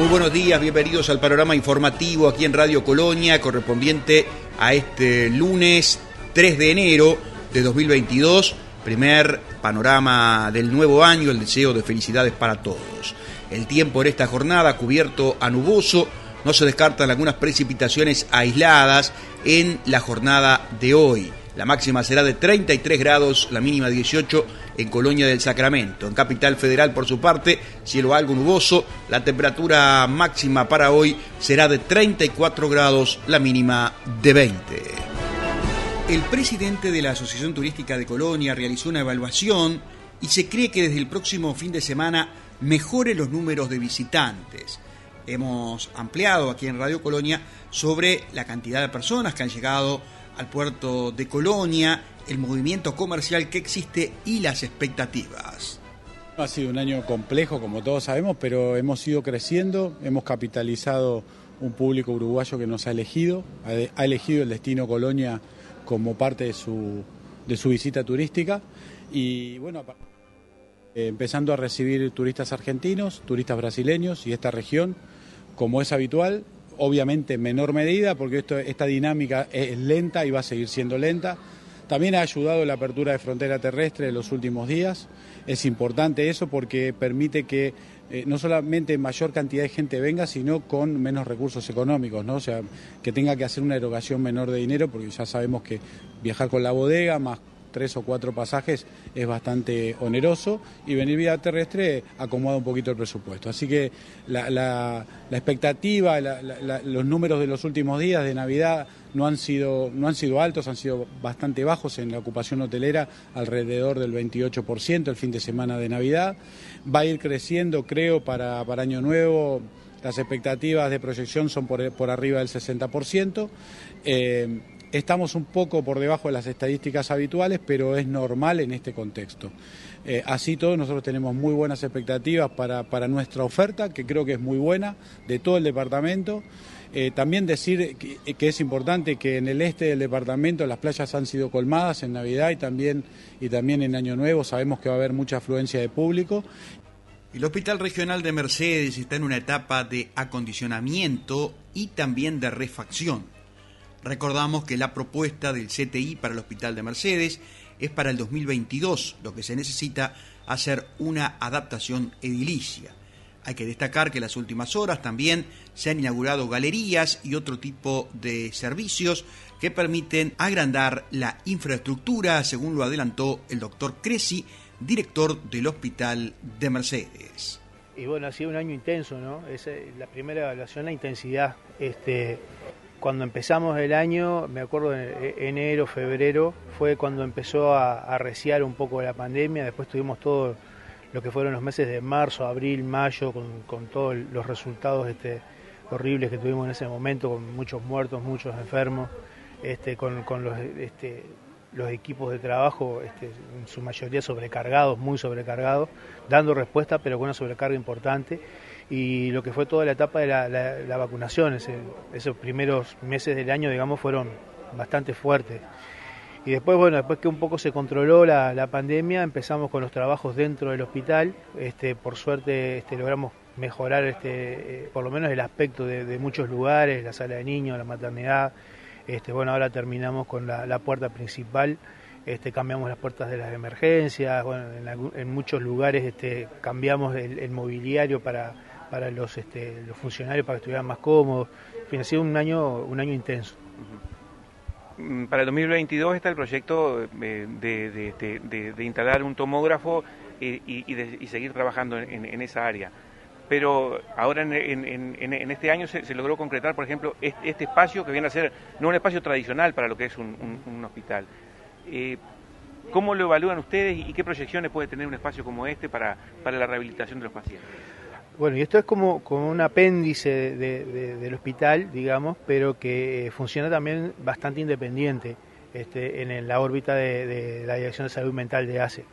Muy buenos días, bienvenidos al panorama informativo aquí en Radio Colonia, correspondiente a este lunes 3 de enero de 2022, primer panorama del nuevo año, el deseo de felicidades para todos. El tiempo en esta jornada cubierto a nuboso, no se descartan algunas precipitaciones aisladas en la jornada de hoy. La máxima será de 33 grados, la mínima 18 en Colonia del Sacramento. En Capital Federal, por su parte, cielo algo nuboso. La temperatura máxima para hoy será de 34 grados, la mínima de 20. El presidente de la Asociación Turística de Colonia realizó una evaluación y se cree que desde el próximo fin de semana mejore los números de visitantes. Hemos ampliado aquí en Radio Colonia sobre la cantidad de personas que han llegado al puerto de Colonia, el movimiento comercial que existe y las expectativas. Ha sido un año complejo, como todos sabemos, pero hemos ido creciendo, hemos capitalizado un público uruguayo que nos ha elegido, ha elegido el destino Colonia como parte de su, de su visita turística y bueno, empezando a recibir turistas argentinos, turistas brasileños y esta región, como es habitual, obviamente en menor medida, porque esta dinámica es lenta y va a seguir siendo lenta. También ha ayudado la apertura de frontera terrestre en los últimos días. Es importante eso porque permite que eh, no solamente mayor cantidad de gente venga, sino con menos recursos económicos, ¿no? O sea, que tenga que hacer una erogación menor de dinero, porque ya sabemos que viajar con la bodega más tres o cuatro pasajes es bastante oneroso y venir vía terrestre acomoda un poquito el presupuesto. Así que la, expectativa, los números de los últimos días de Navidad no han, sido, no han sido altos, han sido bastante bajos en la ocupación hotelera, alrededor del 28% el fin de semana de Navidad. Va a ir creciendo, creo, para, para Año Nuevo. Las expectativas de proyección son por, por arriba del 60%. Eh, Estamos un poco por debajo de las estadísticas habituales, pero es normal en este contexto. Eh, así todo, nosotros tenemos muy buenas expectativas para, nuestra oferta, que creo que es muy buena, de todo el departamento. Eh, también decir que, es importante que en el este del departamento las playas han sido colmadas en Navidad y también, y también en Año Nuevo. Sabemos que va a haber mucha afluencia de público. El Hospital Regional de Mercedes está en una etapa de acondicionamiento y también de refacción. Recordamos que la propuesta del CTI para el Hospital de Mercedes es para el 2022, lo que se necesita hacer una adaptación edilicia. Hay que destacar que en las últimas horas también se han inaugurado galerías y otro tipo de servicios que permiten agrandar la infraestructura, según lo adelantó el doctor Cresi, director del Hospital de Mercedes. Y bueno, ha sido un año intenso, ¿no? Es la primera evaluación, la intensidad. Este, cuando empezamos el año, me acuerdo de enero, febrero, fue cuando empezó a arreciar un poco la pandemia, después tuvimos todo lo que fueron los meses de marzo, abril, mayo, con, todos los resultados este, horribles que tuvimos en ese momento, con muchos muertos, muchos enfermos, este, con, los, este, los equipos de trabajo este, en su mayoría sobrecargados, muy sobrecargados, dando respuesta pero con una sobrecarga importante y lo que fue toda la etapa de la, vacunación, esos primeros meses del año, digamos, fueron bastante fuertes. Y después, bueno, después que un poco se controló la, pandemia, empezamos con los trabajos dentro del hospital. Este, por suerte este, logramos mejorar este, eh, por lo menos el aspecto de, muchos lugares, la sala de niños, la maternidad. Este, bueno, ahora terminamos con la, puerta principal. Este, cambiamos las puertas de las emergencias, bueno, en, muchos lugares este, cambiamos el mobiliario para, para los, este, los funcionarios para que estuvieran más cómodos. En fin, ha sido un año, un año intenso. Para el 2022 está el proyecto eh, de, instalar un tomógrafo y, y, seguir trabajando en, esa área. Pero ahora en, este año se, logró concretar, por ejemplo, este, espacio que viene a ser no un espacio tradicional para lo que es un, hospital. Eh, ¿Cómo lo evalúan ustedes y qué proyecciones puede tener un espacio como este para la rehabilitación de los pacientes? Bueno, y esto es como, como un apéndice del hospital, digamos, pero que funciona también bastante independiente este, en la órbita de, la Dirección de Salud Mental de ACE.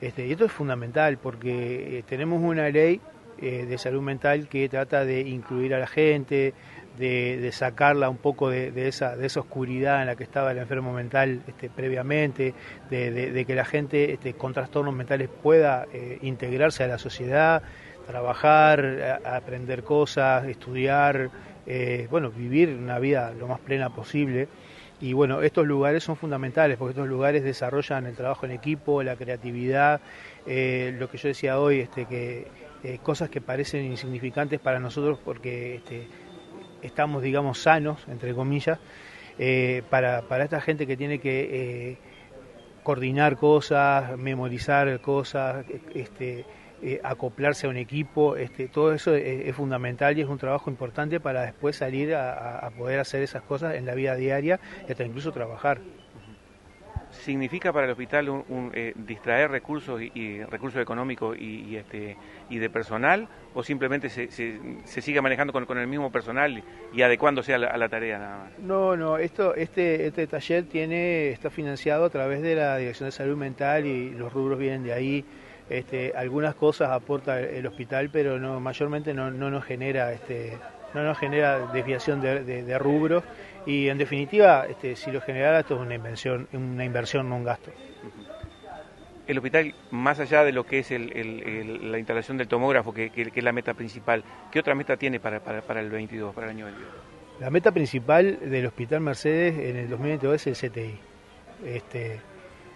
Este, y esto es fundamental porque eh, tenemos una ley eh, de salud mental que trata de incluir a la gente, de, sacarla un poco de, esa, de esa oscuridad en la que estaba el enfermo mental este, previamente, de, que la gente este, con trastornos mentales pueda eh, integrarse a la sociedad trabajar, aprender cosas, estudiar, eh, bueno, vivir una vida lo más plena posible. Y bueno, estos lugares son fundamentales porque estos lugares desarrollan el trabajo en equipo, la creatividad, eh, lo que yo decía hoy, este, que eh, cosas que parecen insignificantes para nosotros porque este, estamos, digamos, sanos, entre comillas, para, para esta gente que tiene que coordinar cosas, memorizar cosas, este, eh, acoplarse a un equipo, este, todo eso es, fundamental y es un trabajo importante para después salir a, poder hacer esas cosas en la vida diaria y hasta incluso trabajar. ¿Significa para el hospital un, eh, distraer recursos y, recursos económicos y, este, y de personal o simplemente se, se, sigue manejando con, el mismo personal y adecuándose a la, tarea nada más? No, no, esto, este, este taller tiene, está financiado a través de la Dirección de Salud Mental y los rubros vienen de ahí. Este, algunas cosas aporta el hospital, pero no, mayormente no, nos genera este, no nos genera desviación de, rubros y en definitiva, este, si lo generara esto es una inversión, una inversión, no un gasto. El hospital, más allá de lo que es la instalación del tomógrafo, que, es la meta principal, ¿qué otra meta tiene para, para, el 22, para el año 22? La meta principal del Hospital Mercedes en el 2022 es el CTI. Este,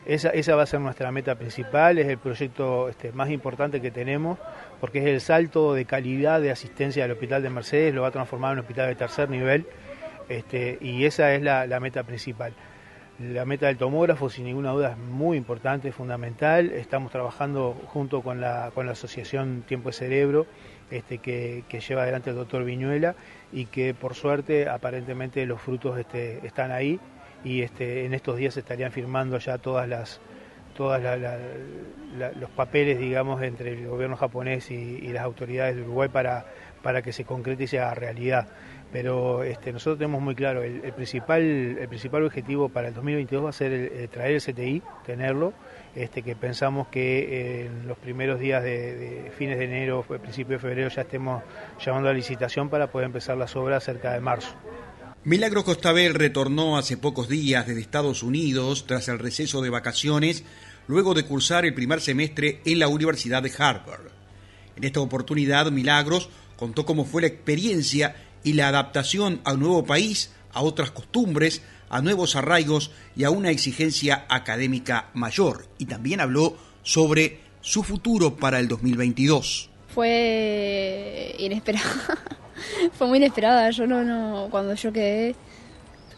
esa, esa, va a ser nuestra meta principal, es el proyecto este, más importante que tenemos, porque es el salto de calidad de asistencia del Hospital de Mercedes, lo va a transformar en un hospital de tercer nivel, este, y esa es la, meta principal. La meta del tomógrafo, sin ninguna duda, es muy importante, es fundamental. Estamos trabajando junto con la, con la Asociación Tiempo de Cerebro, este, que, lleva adelante el doctor Viñuela, y que por suerte, aparentemente, los frutos este, están ahí y este, en estos días estarían firmando ya todas las todos los papeles, digamos, entre el gobierno japonés y, las autoridades de Uruguay para, para que se concrete y sea realidad. Pero este, nosotros tenemos muy claro, el, principal, el principal objetivo para el 2022 va a ser traer el CTI, tenerlo, este, que pensamos que en los primeros días de, de fines de enero, principio de febrero, ya estemos llamando a licitación para poder empezar las obras cerca de marzo. Milagro Costabel retornó hace pocos días desde Estados Unidos tras el receso de vacaciones, luego de cursar el primer semestre en la Universidad de Harvard. En esta oportunidad, Milagros contó cómo fue la experiencia y la adaptación a un nuevo país, a otras costumbres, a nuevos arraigos y a una exigencia académica mayor. Y también habló sobre su futuro para el 2022. Fue inesperado. fue muy inesperada. Yo no, no, cuando yo quedé,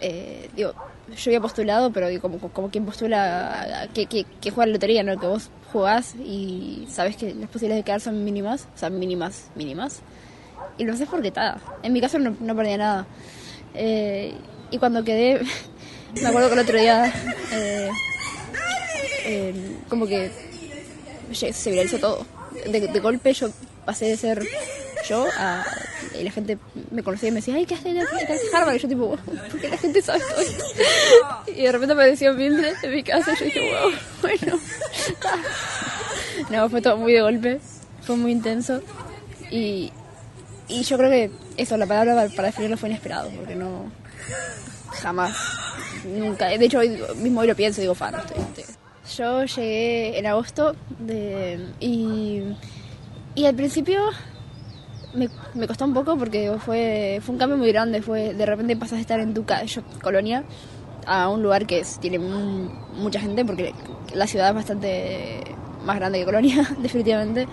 eh, digo, yo había postulado, pero como, como quien postula que, que, que juega la lotería, ¿no? Que vos jugás y sabes que las posibilidades de quedar son mínimas, o sea, mínimas, mínimas. Y lo haces porque está. En mi caso no, no perdía nada. Eh, y cuando quedé, me acuerdo que el otro día, eh, como que se viralizó todo. De, de golpe yo pasé de ser yo y la gente me conocía y me decía, ay, ¿qué haces en Harvard? Y yo tipo, ¿por qué la gente sabe todo esto? Y de repente apareció Mildred en mi casa y yo dije, wow, bueno. No, fue todo muy de golpe, fue muy intenso y, y yo creo que eso, la palabra para definirlo fue inesperado, porque no, jamás, nunca, de hecho hoy mismo hoy lo pienso y digo, fa, no estoy, Yo llegué en agosto de, y, y al principio me, me, costó un poco porque fue, fue un cambio muy grande. Fue de repente pasas de estar en tu colonia a un lugar que tiene mucha gente porque la ciudad es bastante más grande que Colonia, definitivamente.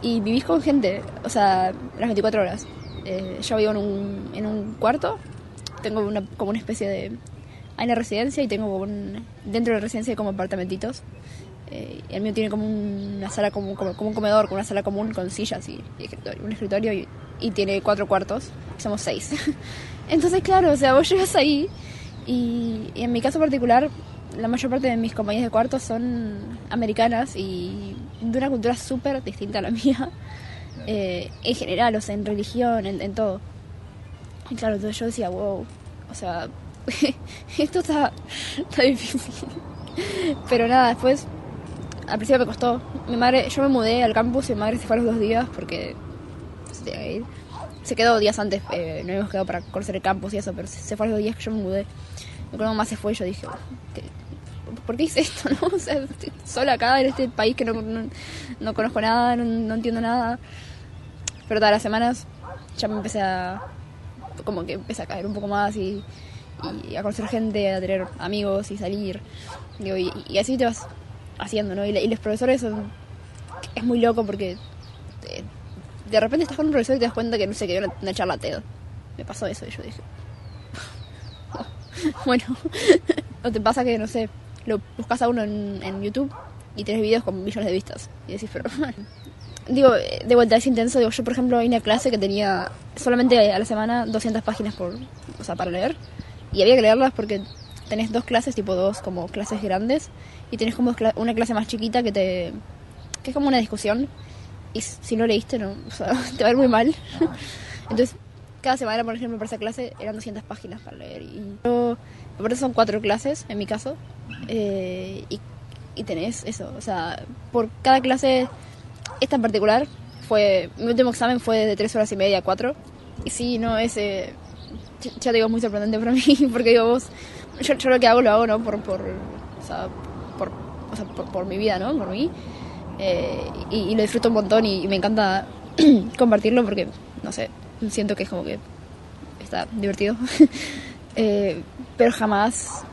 Y vivís con gente, o sea, las 24 horas. Eh, yo vivo en un, en un cuarto, tengo una, como una especie de... Hay una residencia y tengo un, dentro de la residencia hay como apartamentitos eh, el mío tiene como una sala como, como, un comedor, con una sala común con sillas y, escritorio, un escritorio y, tiene cuatro cuartos, somos seis. Entonces, claro, o sea, vos llegas ahí y, en mi caso particular, la mayor parte de mis compañías de cuartos son americanas y de una cultura súper distinta a la mía, eh, en general, o sea, en religión, en, en todo. Y claro, entonces yo decía, wow, o sea, esto está, está difícil. Pero nada, después al principio me costó. Mi madre, yo me mudé al campus y mi madre se fue a los dos días porque se, se quedó días antes, eh, no habíamos quedado para conocer el campus y eso, pero se, fue a los dos días que yo me mudé. Y cuando mamá se fue, yo dije, ¿por qué hice esto? No? O sea, estoy sola acá en este país que no, no, conozco nada, no, entiendo nada. Pero todas las semanas ya me empecé a. como que empecé a caer un poco más y, y a conocer gente, a tener amigos y salir. Digo, y, y así te vas haciendo, ¿no? Y, y los profesores son. es muy loco porque. eh, de repente estás con un profesor y te das cuenta que no sé, que una, una charla TED. Me pasó eso y yo dije. bueno, o te pasa que, no sé, lo buscas a uno en, en YouTube y tienes videos con millones de vistas. Y decís, pero. digo, de vuelta es intenso. Digo, yo, por ejemplo, hay una clase que tenía solamente a la semana 200 páginas por, o sea, para leer. Y había que leerlas porque tenés dos clases, tipo dos como clases grandes. Y tenés como una clase más chiquita que te. que es como una discusión. Y si no leíste, no, o sea, te va a ir muy mal. Entonces, cada semana, por ejemplo, para esa clase eran 200 páginas para leer. Y yo, por eso son cuatro clases, en mi caso. Eh, y, y tenés eso, o sea, por cada clase, esta en particular, fue mi último examen fue de tres horas y media a cuatro. Y sí, no, ese, ya ya te digo, es muy sorprendente para mí, porque digo, vos, yo, yo lo que hago lo hago, ¿no? Por, por, o sea, o sea, por, por mi vida, ¿no? Por mí. Eh, y, y lo disfruto un montón y, y me encanta compartirlo porque, no sé, siento que es como que está divertido. Eh, pero jamás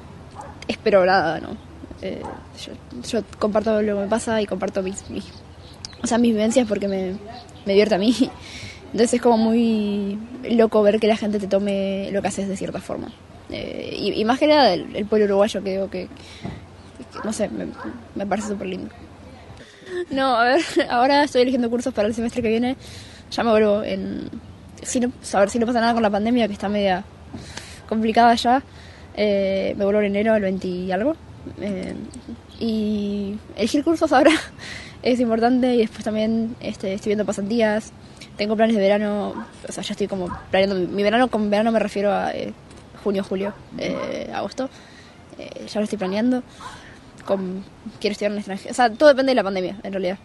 espero nada, ¿no? Eh, yo, yo comparto lo que me pasa y comparto mis, mis, o sea, mis vivencias porque me, me divierte a mí. Entonces es como muy loco ver que la gente te tome lo que haces de cierta forma. Eh, y, y más que nada el, el pueblo uruguayo que digo que, no sé, me, parece súper lindo. No, a ver, ahora estoy eligiendo cursos para el semestre que viene. Ya me vuelvo en... Si no, a ver si no pasa nada con la pandemia, que está media complicada ya. Eh, me vuelvo en enero, el 20 y algo. Eh, y elegir cursos ahora es importante y después también este, estoy viendo pasantías. Tengo planes de verano, o sea, ya estoy como planeando mi, verano, con verano me refiero a eh, junio, julio, eh, agosto. Ya lo estoy planeando. Con, quiero estudiar en el extranjero. O sea, todo depende de la pandemia, en realidad.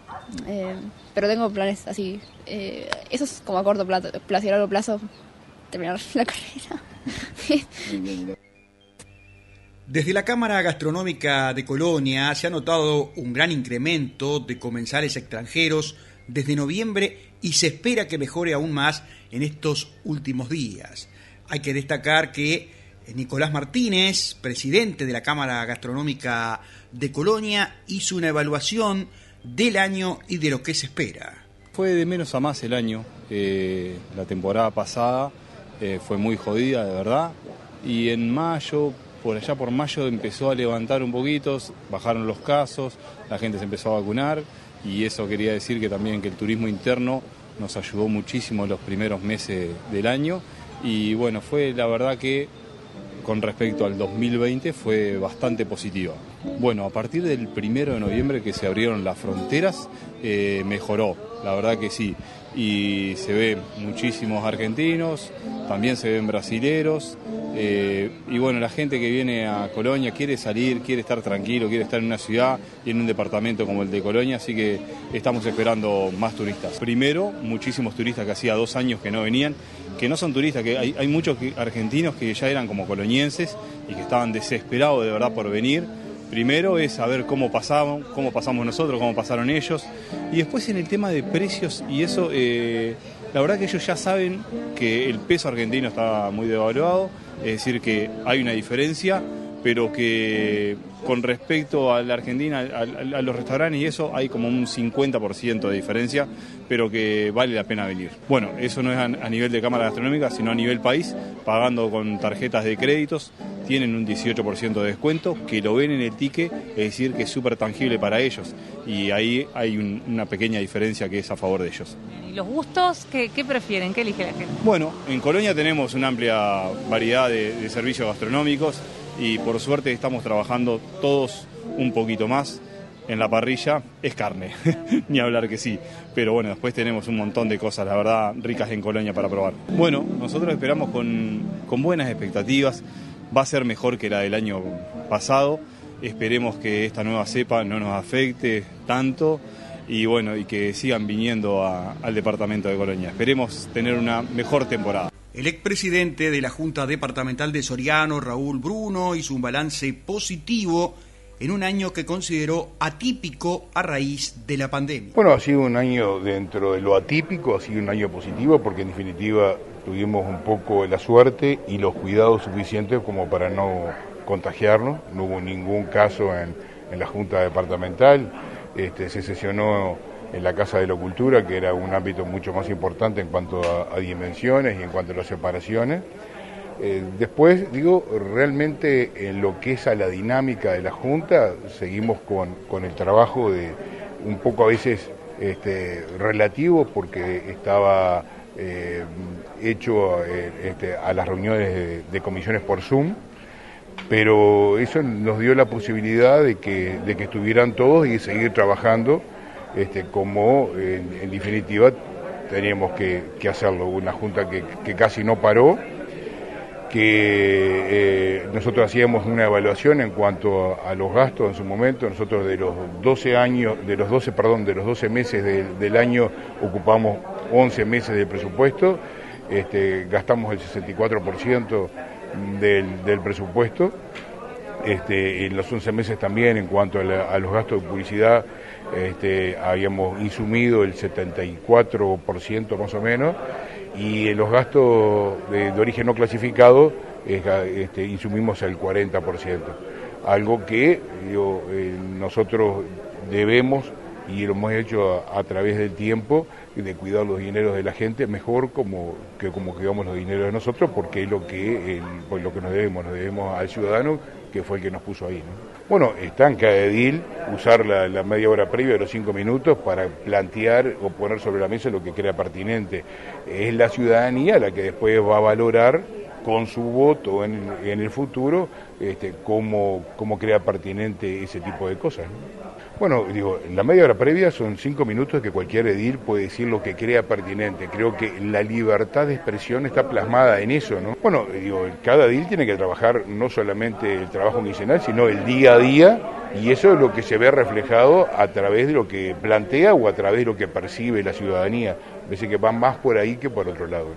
Eh, pero tengo planes así. Eh, eso es como a corto plazo, plazo y a largo plazo, terminar la carrera. Desde la Cámara Gastronómica de Colonia se ha notado un gran incremento de comensales extranjeros desde noviembre y se espera que mejore aún más en estos últimos días. Hay que destacar que Nicolás Martínez, presidente de la Cámara Gastronómica de Colonia, hizo una evaluación del año y de lo que se espera. Fue de menos a más el año. Eh, la temporada pasada eh, fue muy jodida, de verdad. Y en mayo, por allá por mayo, empezó a levantar un poquito, bajaron los casos, la gente se empezó a vacunar. Y eso quería decir que también que el turismo interno nos ayudó muchísimo los primeros meses del año. Y bueno, fue la verdad que con respecto al 2020 fue bastante positiva. Bueno, a partir del primero de noviembre que se abrieron las fronteras, eh, mejoró, la verdad que sí. Y se ven muchísimos argentinos, también se ven brasileros. eh, y bueno, la gente que viene a Colonia quiere salir, quiere estar tranquilo, quiere estar en una ciudad y en un departamento como el de Colonia, así que estamos esperando más turistas. Primero, muchísimos turistas que hacía dos años que no venían, que no son turistas, que hay, hay muchos argentinos que ya eran como colonienses y que estaban desesperados de verdad por venir. Primero es saber cómo pasamos, cómo pasamos nosotros, cómo pasaron ellos. Y después en el tema de precios y eso, eh, la verdad que ellos ya saben que el peso argentino está muy devaluado, es decir, que hay una diferencia, pero que con respecto a la Argentina, a, a- a los restaurantes y eso, hay como un 50% de diferencia, pero que vale la pena venir. Bueno, eso no es a, a nivel de Cámara Gastronómica, sino a nivel país, pagando con tarjetas de créditos, tienen un 18% de descuento, que lo ven en el ticket, es decir, que es súper tangible para ellos. Y ahí hay un- una pequeña diferencia que es a favor de ellos. ¿Y los gustos? ¿Qué, qué prefieren? ¿Qué elige la gente? Bueno, en Colonia tenemos una amplia variedad de, de servicios gastronómicos y por suerte estamos trabajando todos un poquito más. En la parrilla es carne, ni hablar que sí. Pero bueno, después tenemos un montón de cosas, la verdad, ricas en Colonia para probar. Bueno, nosotros esperamos con, con buenas expectativas. Va a ser mejor que la del año pasado. Esperemos que esta nueva cepa no nos afecte tanto y bueno, y que sigan viniendo al departamento de Colonia. Esperemos tener una mejor temporada. El expresidente de la Junta Departamental de Soriano, Raúl Bruno, hizo un balance positivo en un año que consideró atípico a raíz de la pandemia. Bueno, ha sido un año dentro de lo atípico, ha sido un año positivo porque en definitiva tuvimos un poco la suerte y los cuidados suficientes como para no contagiarnos, no hubo ningún caso en, la Junta Departamental, este, se sesionó en la Casa de la Cultura, que era un ámbito mucho más importante en cuanto a, dimensiones y en cuanto a las separaciones. Eh, después, digo, realmente en lo que es a la dinámica de la Junta, seguimos con, el trabajo de un poco a veces este, relativo, porque estaba eh, hecho eh, este, a las reuniones de, comisiones por Zoom, pero eso nos dio la posibilidad de que, de que estuvieran todos y seguir trabajando este, como en, definitiva teníamos que, hacerlo. Una junta que, casi no paró, que eh, nosotros hacíamos una evaluación en cuanto a, los gastos en su momento. Nosotros de los 12 años, de los 12, perdón, de los 12 meses del año ocupamos 11 meses de presupuesto, este, gastamos el 64% del, del presupuesto. Este, en los 11 meses también en cuanto a, los gastos de publicidad este, habíamos insumido el 74% más o menos y en los gastos de, origen no clasificado este, insumimos el 40%, algo que eh, nosotros debemos y lo hemos hecho a, través del tiempo de cuidar los dineros de la gente mejor como que como cuidamos los dineros de nosotros porque es lo que pues lo que nos debemos nos debemos al ciudadano que fue el que nos puso ahí bueno está en cada edil usar la, media hora previa de los cinco minutos para plantear o poner sobre la mesa lo que crea pertinente. Es la ciudadanía la que después va a valorar con su voto en, el futuro este, cómo, cómo crea pertinente ese tipo de cosas bueno, digo, la media hora previa son cinco minutos que cualquier edil puede decir lo que crea pertinente. Creo que la libertad de expresión está plasmada en eso, ¿no? Bueno, digo, cada edil tiene que trabajar no solamente el trabajo quincenal, sino el día a día, y eso es lo que se ve reflejado a través de lo que plantea o a través de lo que percibe la ciudadanía. Parece que va más por ahí que por otro lado.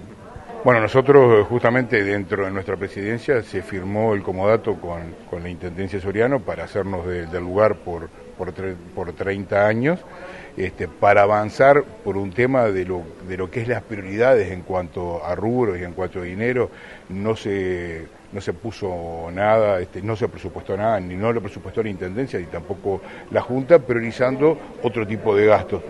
Bueno, nosotros justamente dentro de nuestra presidencia se firmó el comodato con, la Intendencia Soriano para hacernos del lugar por por, por 30 años, este, para avanzar por un tema de lo, de lo que es las prioridades en cuanto a rubros y en cuanto a dinero, no se, no se puso nada, este, no se presupuestó nada, ni no lo presupuestó la Intendencia, ni tampoco la Junta, priorizando otro tipo de gastos.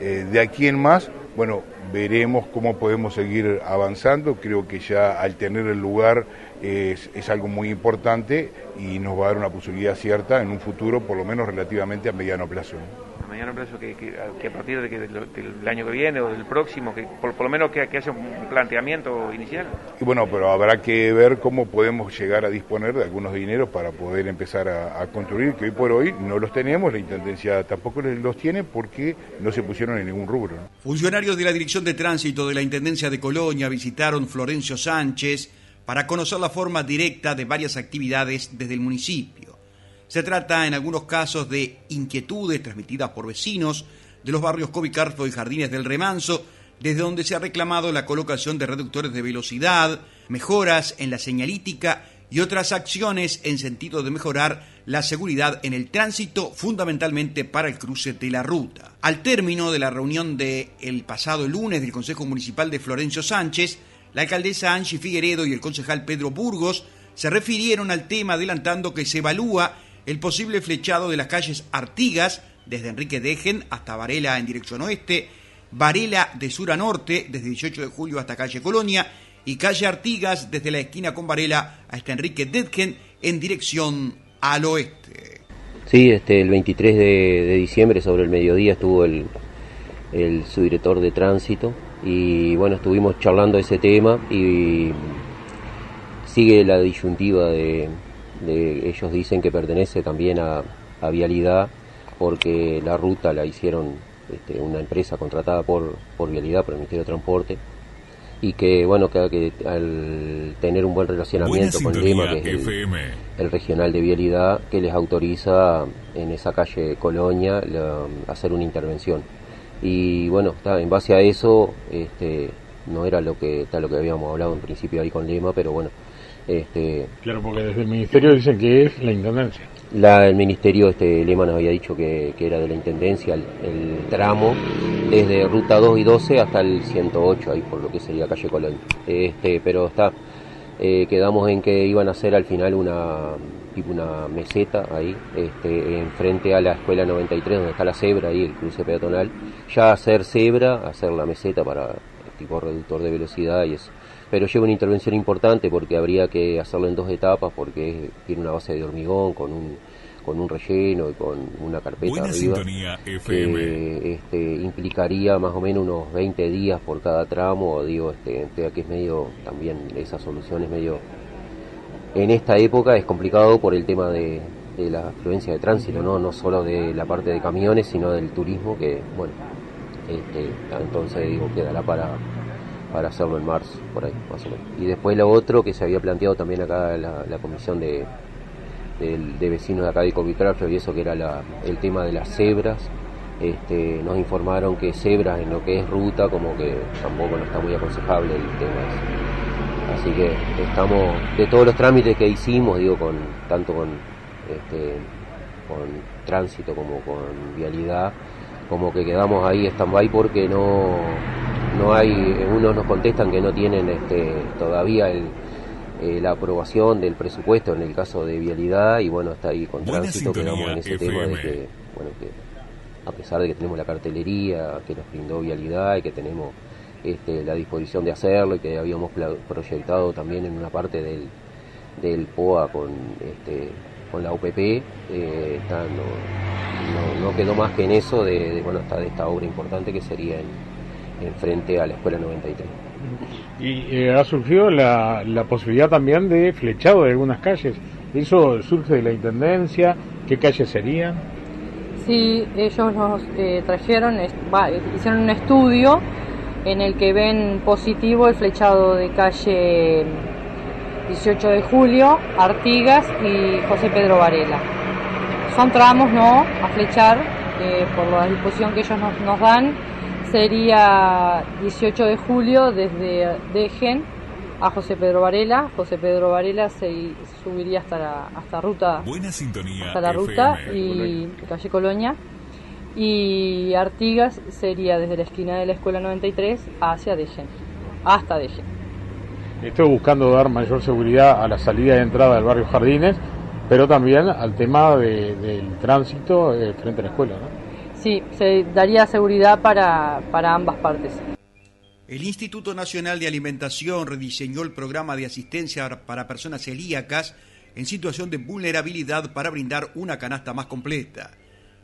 Eh, de aquí en más, bueno, veremos cómo podemos seguir avanzando. Creo que ya al tener el lugar es, algo muy importante y nos va a dar una posibilidad cierta en un futuro, por lo menos relativamente a mediano plazo. A mediano plazo, que, a partir de que del, año que viene o del próximo, que por, lo menos que, haya un planteamiento inicial. Y bueno, pero habrá que ver cómo podemos llegar a disponer de algunos dineros para poder empezar a, a construir, que hoy por hoy no los tenemos, la Intendencia tampoco los tiene porque no se pusieron en ningún rubro. Funcionarios de la Dirección de Tránsito de la Intendencia de Colonia visitaron Florencio Sánchez, para conocer la forma directa de varias actividades desde el municipio. Se trata en algunos casos de inquietudes transmitidas por vecinos de los barrios Covicarfo y Jardines del Remanso, desde donde se ha reclamado la colocación de reductores de velocidad, mejoras en la señalítica y otras acciones en sentido de mejorar la seguridad en el tránsito, fundamentalmente para el cruce de la ruta. Al término de la reunión del el pasado lunes del Consejo Municipal de Florencio Sánchez, la alcaldesa Angie Figueredo y el concejal Pedro Burgos se refirieron al tema adelantando que se evalúa el posible flechado de las calles Artigas, desde Enrique Dejen hasta Varela en dirección oeste, Varela de sur a norte, desde 18 de julio hasta calle Colonia, y calle Artigas desde la esquina con Varela hasta Enrique Dejen en dirección al oeste. Sí, este, el 23 de, diciembre sobre el mediodía estuvo el, el subdirector de tránsito y bueno, estuvimos charlando ese tema y sigue la disyuntiva de, ellos dicen que pertenece también a, Vialidad porque la ruta la hicieron este, una empresa contratada por, por Vialidad, por el Ministerio de Transporte y que bueno que, al tener un buen relacionamiento con Lima que es el, regional de vialidad que les autoriza en esa calle Colonia hacer una intervención y bueno, está, en base a eso, este, no era lo que, está lo que habíamos hablado en principio ahí con Lima, pero bueno. Este, claro, porque desde el ministerio dicen que es la intendencia. La, el ministerio, este Lema nos había dicho que, que era de la Intendencia el, el, tramo desde Ruta 2 y 12 hasta el 108, ahí por lo que sería calle Colón. Este, pero está, eh, quedamos en que iban a hacer al final una tipo una meseta ahí, este, enfrente a la escuela 93 donde está la cebra ahí, el cruce peatonal, ya hacer cebra, hacer la meseta para tipo reductor de velocidad y eso. Pero lleva una intervención importante porque habría que hacerlo en dos etapas porque tiene una base de hormigón con un con un relleno y con una carpeta Buena arriba sintonía FM. que este, implicaría más o menos unos 20 días por cada tramo, digo, este, que es medio, también esa solución es medio, en esta época es complicado por el tema de, de la afluencia de tránsito, ¿no? no solo de la parte de camiones, sino del turismo, que bueno, este, entonces digo, quedará para, para hacerlo en marzo, por ahí, más o menos. Y después lo otro que se había planteado también acá la, comisión de, de, vecinos de acá de Covitrafio y eso que era el tema de las cebras, este, nos informaron que cebras en lo que es ruta como que tampoco no está muy aconsejable el tema ese. Así que estamos, de todos los trámites que hicimos, digo, con tanto con, este, con tránsito como con vialidad, como que quedamos ahí stand-by porque no, no hay, unos nos contestan que no tienen este, todavía el, eh, la aprobación del presupuesto en el caso de vialidad y bueno, está ahí con Buena tránsito, quedamos en ese tema de que, bueno, que a pesar de que tenemos la cartelería que nos brindó vialidad y que tenemos este, la disposición de hacerlo y que habíamos proyectado también en una parte del, del POA con, este, con la UPP, eh, está, no, no, no quedó más que en eso de, de, bueno, está de esta obra importante que sería en frente a la Escuela 93. Y eh, ha surgido la, la posibilidad también de flechado de algunas calles. ¿Eso surge de la Intendencia? ¿Qué calles serían? Sí, ellos nos eh, trajeron, es- hicieron un estudio en el que ven positivo el flechado de calle 18 de julio, Artigas y José Pedro Varela. Son tramos, ¿no? A flechar, eh, por la disposición que ellos nos, nos dan, sería 18 de julio desde Dejen a José Pedro Varela. José Pedro Varela se subiría hasta la hasta ruta Buena sintonía hasta la ruta y calle Colonia. Y Artigas sería desde la esquina de la escuela 93 hacia Dejen, hasta Dejen. Estoy buscando dar mayor seguridad a la salida y entrada del barrio Jardines, pero también al tema de- del tránsito eh, frente a la escuela. ¿no? Sí, se daría seguridad para, para ambas partes. El Instituto Nacional de Alimentación rediseñó el programa de asistencia para personas celíacas en situación de vulnerabilidad para brindar una canasta más completa.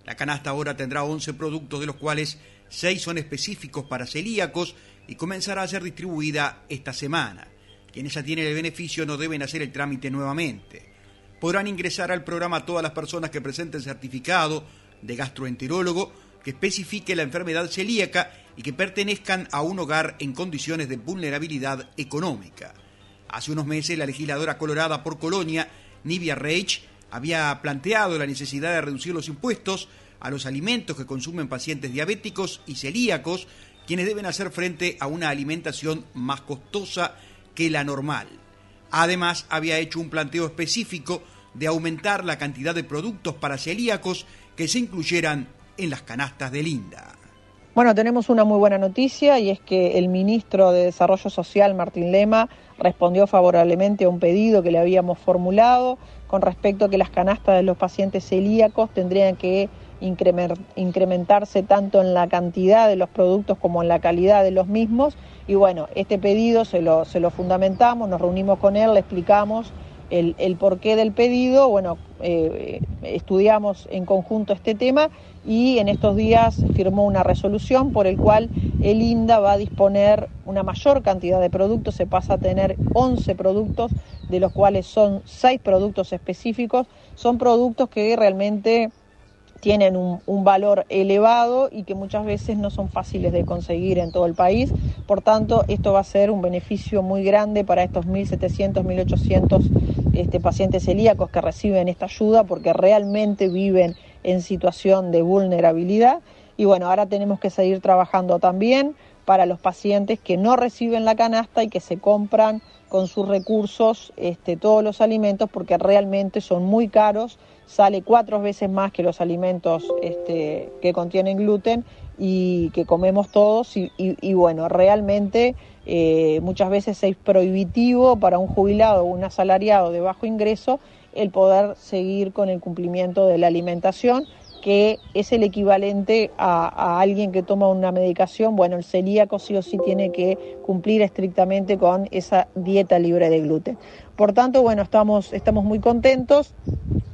La canasta ahora tendrá 11 productos, de los cuales 6 son específicos para celíacos y comenzará a ser distribuida esta semana. Quienes ya tienen el beneficio no deben hacer el trámite nuevamente. Podrán ingresar al programa todas las personas que presenten certificado de gastroenterólogo que especifique la enfermedad celíaca y que pertenezcan a un hogar en condiciones de vulnerabilidad económica. Hace unos meses la legisladora colorada por Colonia, Nivia Reich, había planteado la necesidad de reducir los impuestos a los alimentos que consumen pacientes diabéticos y celíacos, quienes deben hacer frente a una alimentación más costosa que la normal. Además, había hecho un planteo específico de aumentar la cantidad de productos para celíacos que se incluyeran en las canastas de Linda. Bueno, tenemos una muy buena noticia y es que el ministro de Desarrollo Social, Martín Lema, respondió favorablemente a un pedido que le habíamos formulado con respecto a que las canastas de los pacientes celíacos tendrían que incremen- incrementarse tanto en la cantidad de los productos como en la calidad de los mismos. Y bueno, este pedido se lo fundamentamos, nos reunimos con él, le explicamos el, el porqué del pedido, bueno, eh, estudiamos en conjunto este tema y en estos días firmó una resolución por el cual el INDA va a disponer una mayor cantidad de productos, se pasa a tener 11 productos, de los cuales son 6 productos específicos, son productos que realmente tienen un, valor elevado y que muchas veces no son fáciles de conseguir en todo el país. Por tanto, esto va a ser un beneficio muy grande para estos 1.700, 1.800 este, pacientes celíacos que reciben esta ayuda porque realmente viven en situación de vulnerabilidad. Y bueno, ahora tenemos que seguir trabajando también para los pacientes que no reciben la canasta y que se compran con sus recursos este, todos los alimentos porque realmente son muy caros sale cuatro veces más que los alimentos este, que contienen gluten y que comemos todos y, bueno, realmente eh, muchas veces es prohibitivo para un jubilado o un asalariado de bajo ingreso el poder seguir con el cumplimiento de la alimentación que es el equivalente a, alguien que toma una medicación, bueno, el celíaco sí o sí tiene que cumplir estrictamente con esa dieta libre de gluten. Por tanto, bueno, estamos, estamos muy contentos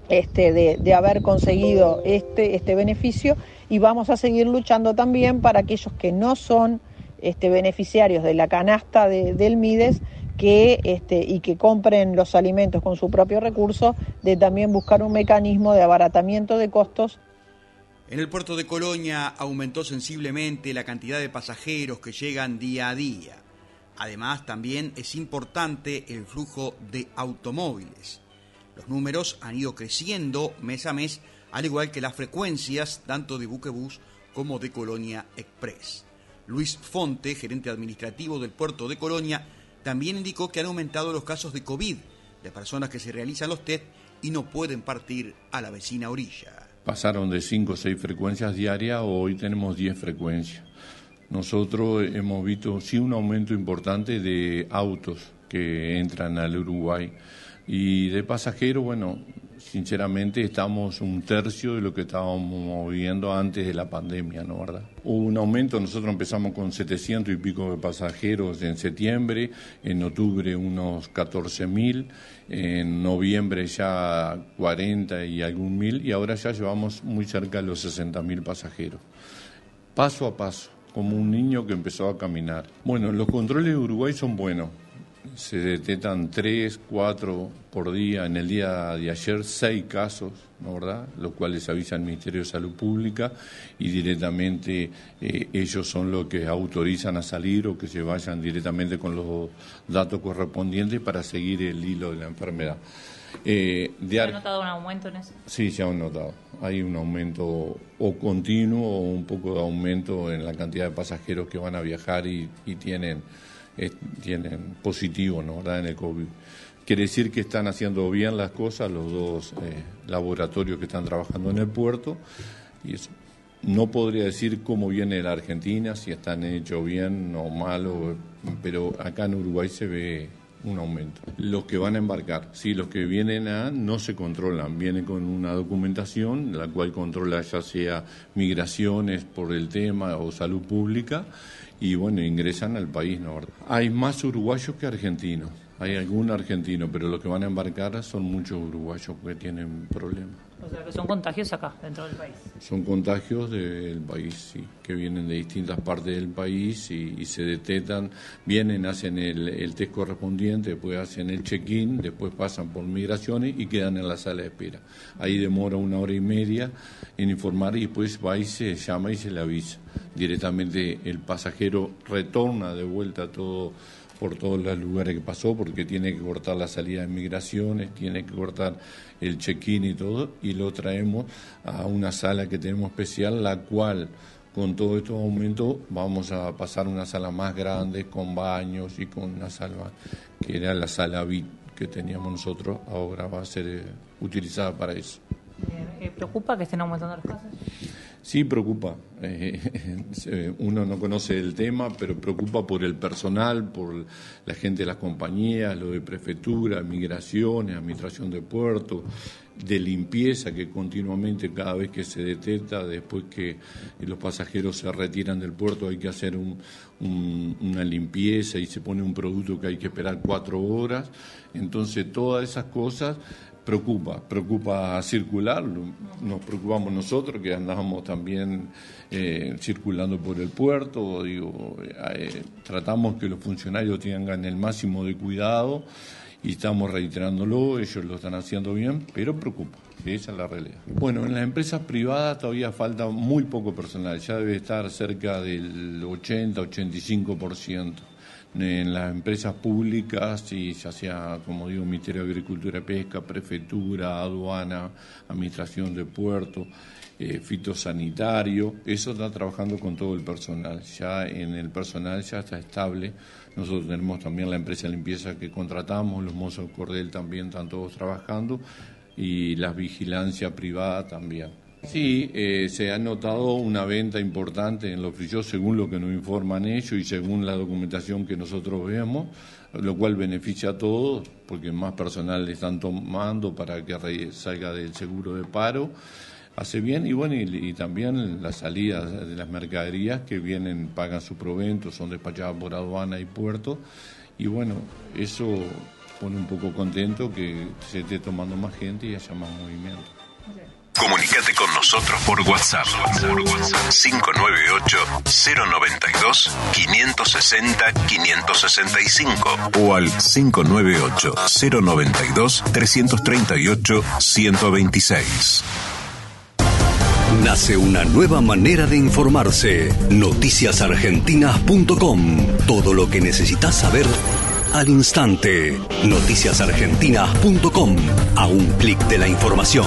este, de, haber conseguido este, este beneficio y vamos a seguir luchando también para aquellos que no son este, beneficiarios de la canasta del MIDES que, este, y que compren los alimentos con su propio recurso, de también buscar un mecanismo de abaratamiento de costos en el puerto de Colonia aumentó sensiblemente la cantidad de pasajeros que llegan día a día. Además, también es importante el flujo de automóviles. Los números han ido creciendo mes a mes, al igual que las frecuencias tanto de Buquebus como de Colonia Express. Luis Fonte, gerente administrativo del puerto de Colonia, también indicó que han aumentado los casos de COVID de personas que se realizan los test y no pueden partir a la vecina orilla pasaron de 5 o 6 frecuencias diarias, hoy tenemos 10 frecuencias. Nosotros hemos visto sí un aumento importante de autos que entran al Uruguay y de pasajeros, bueno, sinceramente estamos un tercio de lo que estábamos viviendo antes de la pandemia, ¿no verdad? Hubo un aumento, nosotros empezamos con 700 y pico de pasajeros en septiembre, en octubre unos 14 mil, en noviembre ya 40 y algún mil y ahora ya llevamos muy cerca de los 60 mil pasajeros. Paso a paso, como un niño que empezó a caminar. Bueno, los controles de Uruguay son buenos se detectan tres, cuatro por día. En el día de ayer, seis casos, ¿no verdad? Los cuales avisa al Ministerio de Salud Pública y directamente eh, ellos son los que autorizan a salir o que se vayan directamente con los datos correspondientes para seguir el hilo de la enfermedad. Eh, ¿Se ha notado un aumento en eso? Sí, se ha notado. Hay un aumento o continuo o un poco de aumento en la cantidad de pasajeros que van a viajar y tienen tienen positivo ¿no? ¿verdad? en el COVID. Quiere decir que están haciendo bien las cosas los dos eh, laboratorios que están trabajando en el puerto y eso. No podría decir cómo viene la Argentina, si están hechos bien o mal, pero acá en Uruguay se ve un aumento. Los que van a embarcar, sí, los que vienen a no se controlan, vienen con una documentación, la cual controla ya sea migraciones por el tema o salud pública, y bueno, ingresan al país, ¿no? Hay más uruguayos que argentinos, hay algún argentino, pero los que van a embarcar son muchos uruguayos que tienen problemas. O sea, que son contagios acá, dentro del país. Son contagios del país, sí, que vienen de distintas partes del país y, se detectan, vienen, hacen el, test correspondiente, después hacen el check-in, después pasan por migraciones y quedan en la sala de espera. Ahí demora una hora y media en informar y después va y se llama y se le avisa. Directamente el pasajero retorna de vuelta todo por todos los lugares que pasó, porque tiene que cortar la salida de migraciones, tiene que cortar el check-in y todo, y lo traemos a una sala que tenemos especial, la cual con todo estos aumentos vamos a pasar a una sala más grande, con baños y con una sala que era la sala VIP que teníamos nosotros, ahora va a ser eh, utilizada para eso. Eh, ¿Preocupa que estén aumentando los casos? Sí, preocupa. Eh, uno no conoce el tema, pero preocupa por el personal, por la gente de las compañías, lo de prefectura, migraciones, administración de puertos, de limpieza, que continuamente cada vez que se detecta, después que los pasajeros se retiran del puerto, hay que hacer una limpieza y se pone un producto que hay que esperar cuatro horas. Entonces, todas esas cosas preocupa, preocupa circular, nos preocupamos nosotros que andamos también eh, circulando por el puerto, digo, eh, tratamos que los funcionarios tengan el máximo de cuidado y estamos reiterándolo, ellos lo están haciendo bien, pero preocupa, esa es la realidad. Bueno, en las empresas privadas todavía falta muy poco personal, ya debe estar cerca del 80-85% en las empresas públicas, y ya sea, como digo, Ministerio de Agricultura y Pesca, Prefectura, Aduana, Administración de Puerto, eh, fitosanitario, eso está trabajando con todo el personal. Ya en el personal ya está estable. Nosotros tenemos también la empresa de limpieza que contratamos, los mozos cordel también están todos trabajando y la vigilancia privada también. Sí, eh, se ha notado una venta importante en los frillos según lo que nos informan ellos y según la documentación que nosotros vemos, lo cual beneficia a todos porque más personal le están tomando para que salga del seguro de paro. Hace bien y bueno, y, también las salidas de las mercaderías que vienen, pagan su provento, son despachadas por aduana y puerto. Y bueno, eso pone un poco contento que se esté tomando más gente y haya más movimiento. Comunicate con nosotros por WhatsApp. Por WhatsApp 598-092-560-565 o al 598-092-338-126. Nace una nueva manera de informarse. Noticiasargentinas.com. Todo lo que necesitas saber al instante. Noticiasargentinas.com. A un clic de la información.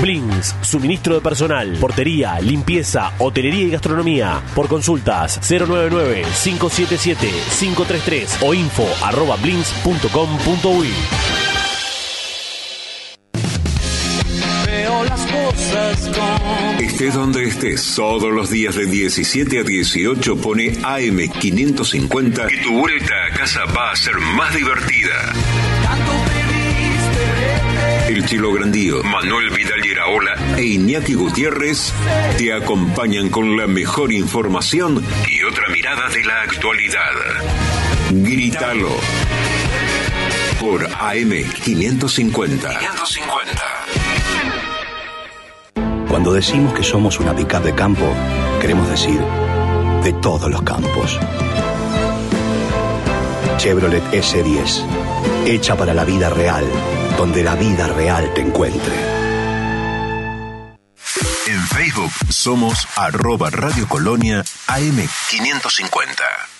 Blins, suministro de personal, portería, limpieza, hotelería y gastronomía. Por consultas 099-577-533 o info arroba blins.com.uy. Veo las cosas Estés donde estés, todos los días de 17 a 18 pone AM550 que tu vuelta a casa va a ser más divertida. Chilo Grandío, Manuel Vidal Iraola e Iñaki Gutiérrez te acompañan con la mejor información y otra mirada de la actualidad. Grítalo por AM 550. 550. Cuando decimos que somos una pickup de campo, queremos decir de todos los campos. Chevrolet S10, hecha para la vida real donde la vida real te encuentre. En Facebook somos arroba Radio Colonia AM550.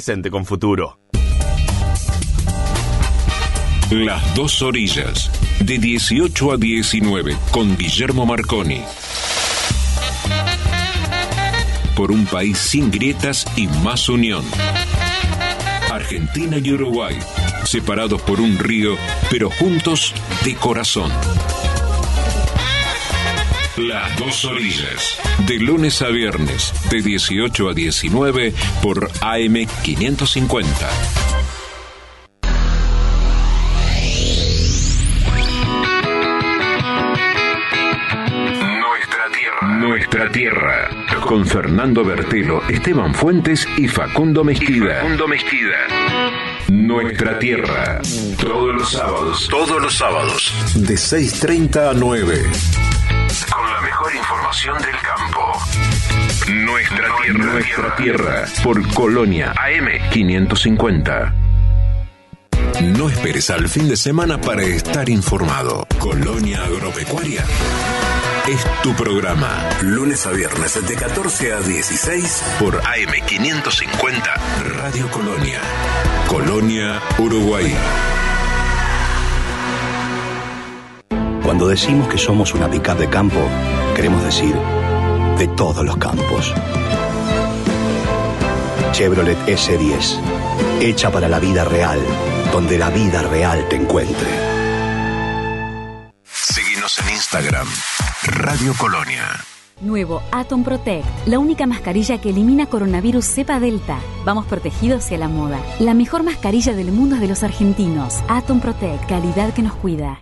Presente con futuro. Las dos orillas, de 18 a 19, con Guillermo Marconi. Por un país sin grietas y más unión. Argentina y Uruguay, separados por un río, pero juntos de corazón. Las dos orillas. De lunes a viernes, de 18 a 19 por AM550. Nuestra tierra. Nuestra tierra. Con Fernando Bertelo, Esteban Fuentes y Facundo Mezquida. Facundo Mezquida. Nuestra tierra. Todos los sábados. Todos los sábados. De 6.30 a 9 con la mejor información del campo. Nuestra tierra, nuestra tierra, por Colonia AM550. No esperes al fin de semana para estar informado. Colonia Agropecuaria es tu programa. Lunes a viernes de 14 a 16 por AM550 Radio Colonia. Colonia, Uruguay. Cuando decimos que somos una pickup de campo, queremos decir de todos los campos. Chevrolet S10, hecha para la vida real, donde la vida real te encuentre. Síguenos en Instagram, Radio Colonia. Nuevo Atom Protect, la única mascarilla que elimina coronavirus cepa delta. Vamos protegidos hacia la moda. La mejor mascarilla del mundo es de los argentinos. Atom Protect, calidad que nos cuida.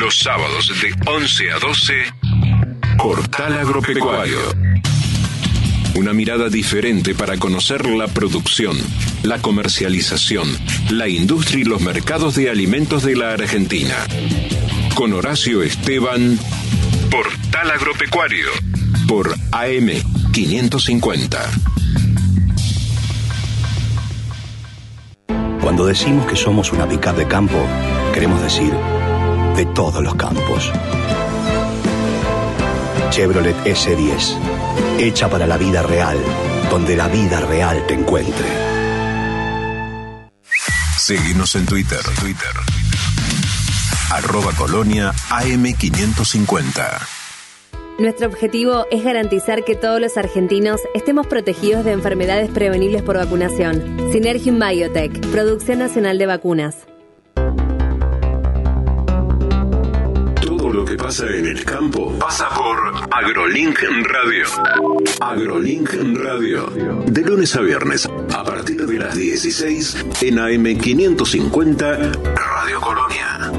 los sábados de 11 a 12, Portal Agropecuario. Una mirada diferente para conocer la producción, la comercialización, la industria y los mercados de alimentos de la Argentina. Con Horacio Esteban, Portal Agropecuario, por AM550. Cuando decimos que somos una pickup de campo, queremos decir de todos los campos. Chevrolet S10, hecha para la vida real, donde la vida real te encuentre. Seguimos en Twitter, Twitter. Arroba Colonia AM550. Nuestro objetivo es garantizar que todos los argentinos estemos protegidos de enfermedades prevenibles por vacunación. Synergium Biotech, Producción Nacional de Vacunas. Todo lo que pasa en el campo pasa por AgroLink Radio. AgroLink Radio. De lunes a viernes, a partir de las 16, en AM550, Radio Colonia.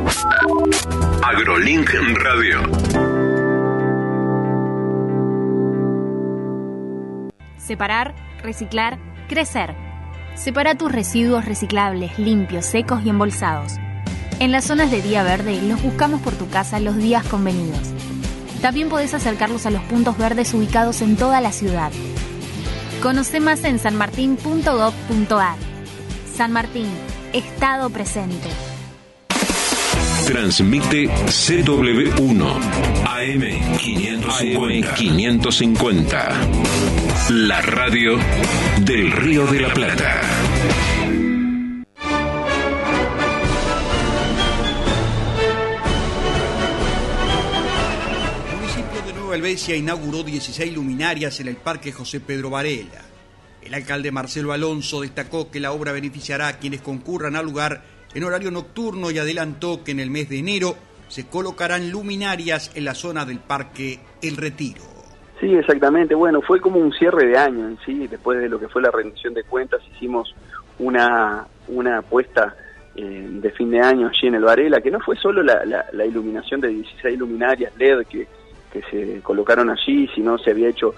AgroLink Radio. Separar, reciclar, crecer. Separa tus residuos reciclables, limpios, secos y embolsados. En las zonas de día verde los buscamos por tu casa los días convenidos. También podés acercarlos a los puntos verdes ubicados en toda la ciudad. Conoce más en sanmartin.gov.ar. San Martín, Estado presente. Transmite CW1 AM550. 550. La radio del Río de la Plata. El municipio de Nueva Helvecia inauguró 16 luminarias en el Parque José Pedro Varela. El alcalde Marcelo Alonso destacó que la obra beneficiará a quienes concurran al lugar en horario nocturno y adelantó que en el mes de enero se colocarán luminarias en la zona del Parque El Retiro. Sí, exactamente. Bueno, fue como un cierre de año en sí. Después de lo que fue la rendición de cuentas, hicimos una, una apuesta eh, de fin de año allí en el Varela, que no fue solo la, iluminación de 16 luminarias LED que, que se colocaron allí, sino se había hecho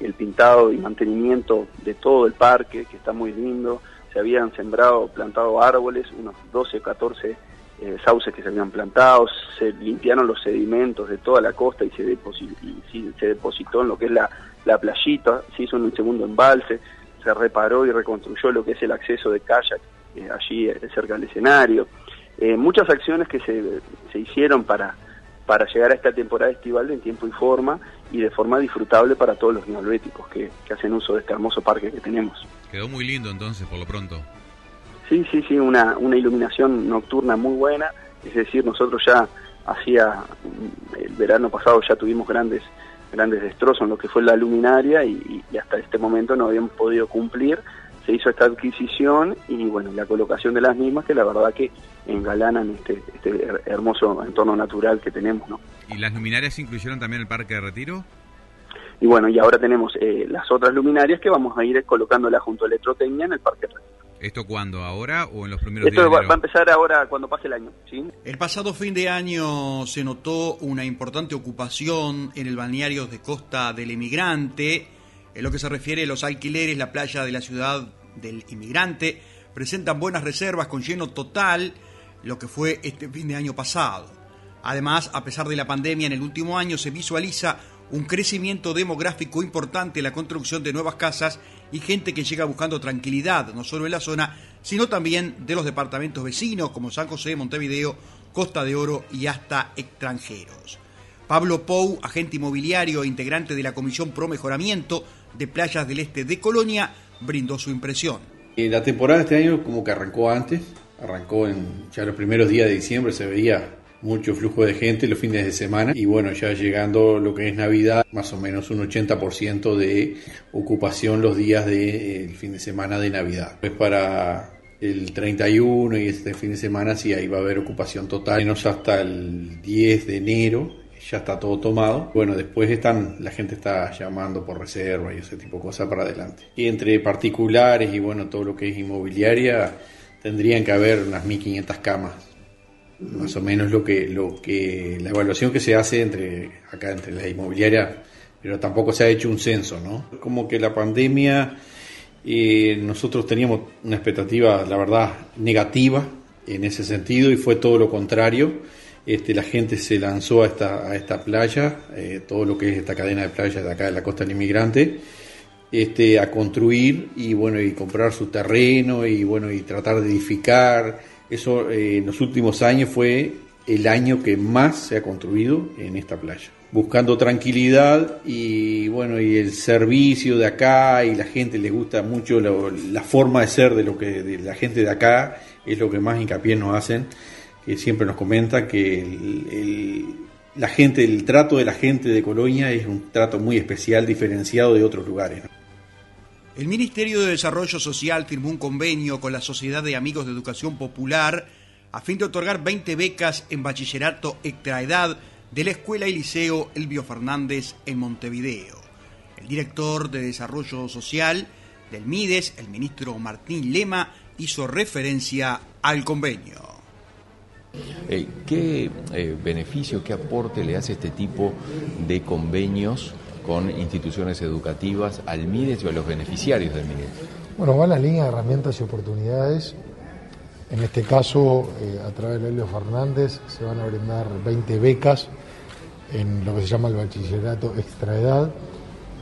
el pintado y mantenimiento de todo el parque, que está muy lindo. Se habían sembrado, plantado árboles, unos 12 o 14 eh, sauces que se habían plantado, se limpiaron los sedimentos de toda la costa y se, depositó, y, se depositó en lo que es la, la playita, se hizo un segundo embalse, se reparó y reconstruyó lo que es el acceso de kayak eh, allí eh, cerca del escenario. Eh, muchas acciones que se, se hicieron para, para llegar a esta temporada estival en tiempo y forma y de forma disfrutable para todos los neolbéticos que, que hacen uso de este hermoso parque que tenemos. Quedó muy lindo entonces, por lo pronto. Sí, sí, sí, una, una iluminación nocturna muy buena, es decir, nosotros ya hacía el verano pasado ya tuvimos grandes grandes destrozos en lo que fue la luminaria y, y hasta este momento no habíamos podido cumplir. Se hizo esta adquisición y bueno, la colocación de las mismas que la verdad que engalanan este, este hermoso entorno natural que tenemos, ¿no? ¿Y las luminarias incluyeron también el Parque de Retiro? Y bueno, y ahora tenemos eh, las otras luminarias que vamos a ir colocándolas junto a Electrotecnia en el Parque de Retiro. ¿Esto cuándo? ¿Ahora o en los primeros Esto días? va, de va a empezar ahora cuando pase el año, ¿sí? El pasado fin de año se notó una importante ocupación en el balneario de Costa del Emigrante. En lo que se refiere a los alquileres, la playa de la ciudad del Inmigrante presentan buenas reservas con lleno total, lo que fue este fin de año pasado. Además, a pesar de la pandemia en el último año, se visualiza un crecimiento demográfico importante en la construcción de nuevas casas y gente que llega buscando tranquilidad, no solo en la zona, sino también de los departamentos vecinos como San José, Montevideo, Costa de Oro y hasta extranjeros. Pablo Pou, agente inmobiliario e integrante de la Comisión Pro Mejoramiento de Playas del Este de Colonia, brindó su impresión. Eh, la temporada de este año como que arrancó antes, arrancó en ya los primeros días de diciembre, se veía mucho flujo de gente los fines de semana y bueno, ya llegando lo que es Navidad, más o menos un 80% de ocupación los días del fin de semana de Navidad. Es para el 31 y este fin de semana sí ahí va a haber ocupación total, menos hasta el 10 de enero ya está todo tomado. Bueno, después están, la gente está llamando por reserva y ese tipo de cosas para adelante. Y entre particulares y bueno, todo lo que es inmobiliaria, tendrían que haber unas 1500 camas. Más o menos lo que, lo que, la evaluación que se hace entre, acá entre la inmobiliaria, pero tampoco se ha hecho un censo, ¿no? Como que la pandemia, eh, nosotros teníamos una expectativa, la verdad, negativa en ese sentido y fue todo lo contrario este, la gente se lanzó a esta, a esta playa, eh, todo lo que es esta cadena de playas de acá de la costa del inmigrante, este, a construir y bueno y comprar su terreno y bueno y tratar de edificar. Eso eh, en los últimos años fue el año que más se ha construido en esta playa buscando tranquilidad y bueno y el servicio de acá y la gente le gusta mucho la forma de ser de lo que la gente de acá es lo que más hincapié nos hacen que siempre nos comenta que la gente, el trato de la gente de Colonia es un trato muy especial, diferenciado de otros lugares. El Ministerio de Desarrollo Social firmó un convenio con la Sociedad de Amigos de Educación Popular a fin de otorgar 20 becas en bachillerato extraedad de la Escuela y Liceo Elvio Fernández en Montevideo. El director de Desarrollo Social del MIDES, el ministro Martín Lema, hizo referencia al convenio. Eh, ¿Qué eh, beneficio, qué aporte le hace este tipo de convenios con instituciones educativas al MIDES y a los beneficiarios del MIDES? Bueno, va la línea de herramientas y oportunidades. En este caso, eh, a través de Helio Fernández, se van a brindar 20 becas en lo que se llama el bachillerato extraedad,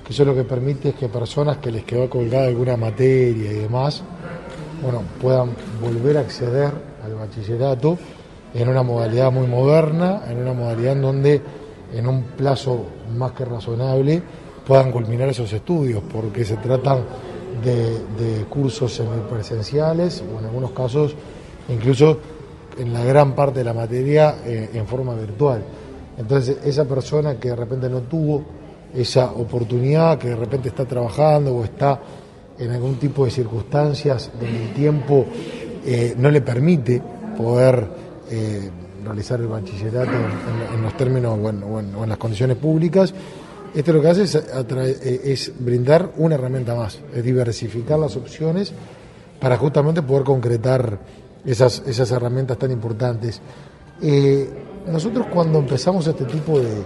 que eso lo que permite es que personas que les quedó colgada alguna materia y demás, bueno, puedan volver a acceder al bachillerato en una modalidad muy moderna, en una modalidad en donde en un plazo más que razonable puedan culminar esos estudios, porque se tratan de, cursos semipresenciales o en algunos casos incluso en la gran parte de la materia eh, en forma virtual. Entonces esa persona que de repente no tuvo esa oportunidad, que de repente está trabajando o está en algún tipo de circunstancias donde el tiempo eh, no le permite poder eh, realizar el bachillerato en, los términos o en, las condiciones públicas. Esto lo que hace eh, es, brindar una herramienta más, es diversificar las opciones para justamente poder concretar esas, esas herramientas tan importantes. Eh, nosotros cuando empezamos este tipo de,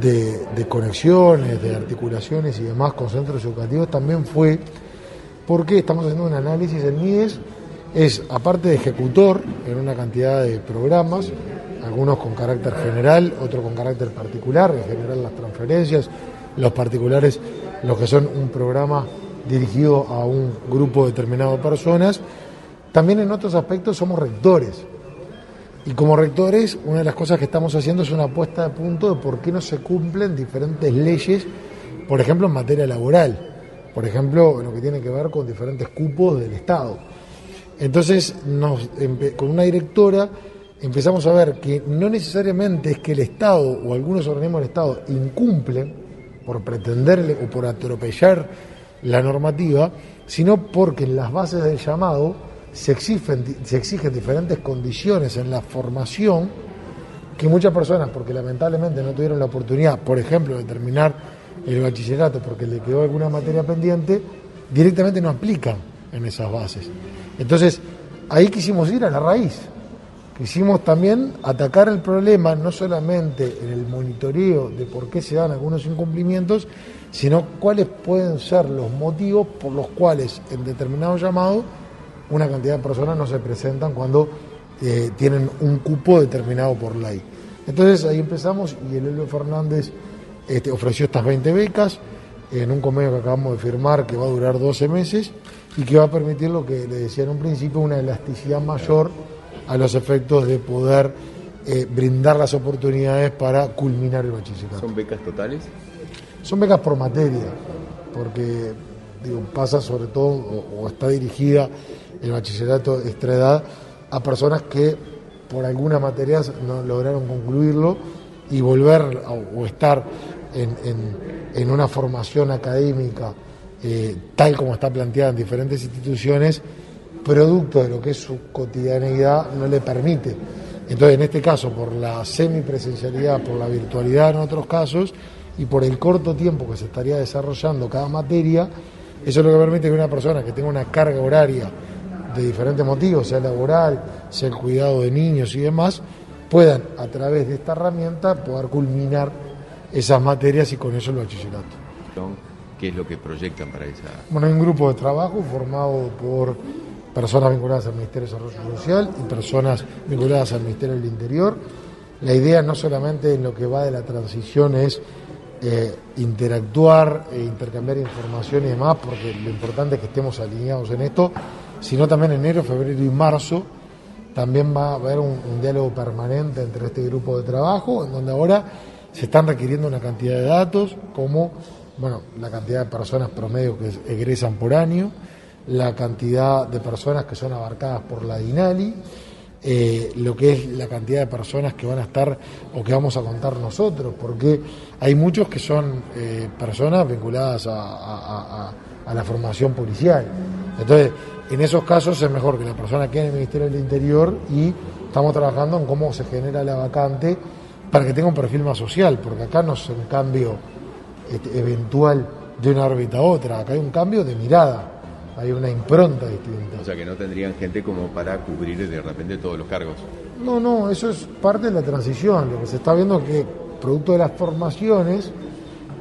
de, conexiones, de articulaciones y demás con centros educativos también fue porque estamos haciendo un análisis del MIES es, aparte de ejecutor en una cantidad de programas, algunos con carácter general, otros con carácter particular, en general las transferencias, los particulares, los que son un programa dirigido a un grupo determinado de personas, también en otros aspectos somos rectores. Y como rectores, una de las cosas que estamos haciendo es una puesta de punto de por qué no se cumplen diferentes leyes, por ejemplo, en materia laboral, por ejemplo, en lo que tiene que ver con diferentes cupos del Estado entonces, con una directora empezamos a ver que no necesariamente es que el Estado o algunos organismos del Estado incumplen por pretenderle o por atropellar la normativa, sino porque en las bases del llamado se exigen diferentes condiciones en la formación que muchas personas, porque lamentablemente no tuvieron la oportunidad, por ejemplo, de terminar el bachillerato porque le quedó alguna materia pendiente, directamente no aplican en esas bases. Entonces, ahí quisimos ir a la raíz. Quisimos también atacar el problema no solamente en el monitoreo de por qué se dan algunos incumplimientos, sino cuáles pueden ser los motivos por los cuales en determinado llamado una cantidad de personas no se presentan cuando eh, tienen un cupo determinado por ley. Entonces ahí empezamos y el Elio Fernández este, ofreció estas 20 becas. en un convenio que acabamos de firmar que va a durar 12 meses y que va a permitir lo que le decía en un principio, una elasticidad mayor a los efectos de poder eh, brindar las oportunidades para culminar el bachillerato. ¿Son becas totales? Son becas por materia, porque digo, pasa sobre todo o, o está dirigida el bachillerato extra edad a personas que por alguna materia no lograron concluirlo y volver o estar en, en- en una formación académica eh, tal como está planteada en diferentes instituciones, producto de lo que es su cotidianeidad, no le permite. Entonces, en este caso, por la semipresencialidad, por la virtualidad en otros casos y por el corto tiempo que se estaría desarrollando cada materia, eso es lo que permite que una persona que tenga una carga horaria de diferentes motivos, sea laboral, sea el cuidado de niños y demás, puedan a través de esta herramienta poder culminar esas materias y con eso el bachillerato. ¿Qué es lo que proyectan para esa? Bueno, hay un grupo de trabajo formado por personas vinculadas al Ministerio de Desarrollo Social y personas vinculadas al Ministerio del Interior. La idea no solamente en lo que va de la transición es eh, interactuar e intercambiar información y demás, porque lo importante es que estemos alineados en esto, sino también en enero, febrero y marzo también va a haber un, un diálogo permanente entre este grupo de trabajo, en donde ahora se están requiriendo una cantidad de datos, como bueno, la cantidad de personas promedio que egresan por año, la cantidad de personas que son abarcadas por la DINALI, eh, lo que es la cantidad de personas que van a estar o que vamos a contar nosotros, porque hay muchos que son eh, personas vinculadas a, la formación policial. Entonces, en esos casos es mejor que la persona quede en el Ministerio del Interior y estamos trabajando en cómo se genera la vacante para que tenga un perfil más social, porque acá no es un cambio eventual de una órbita a otra, acá hay un cambio de mirada, hay una impronta distinta. O sea, que no tendrían gente como para cubrir de repente todos los cargos. No, no, eso es parte de la transición. Lo que se está viendo es que, producto de las formaciones,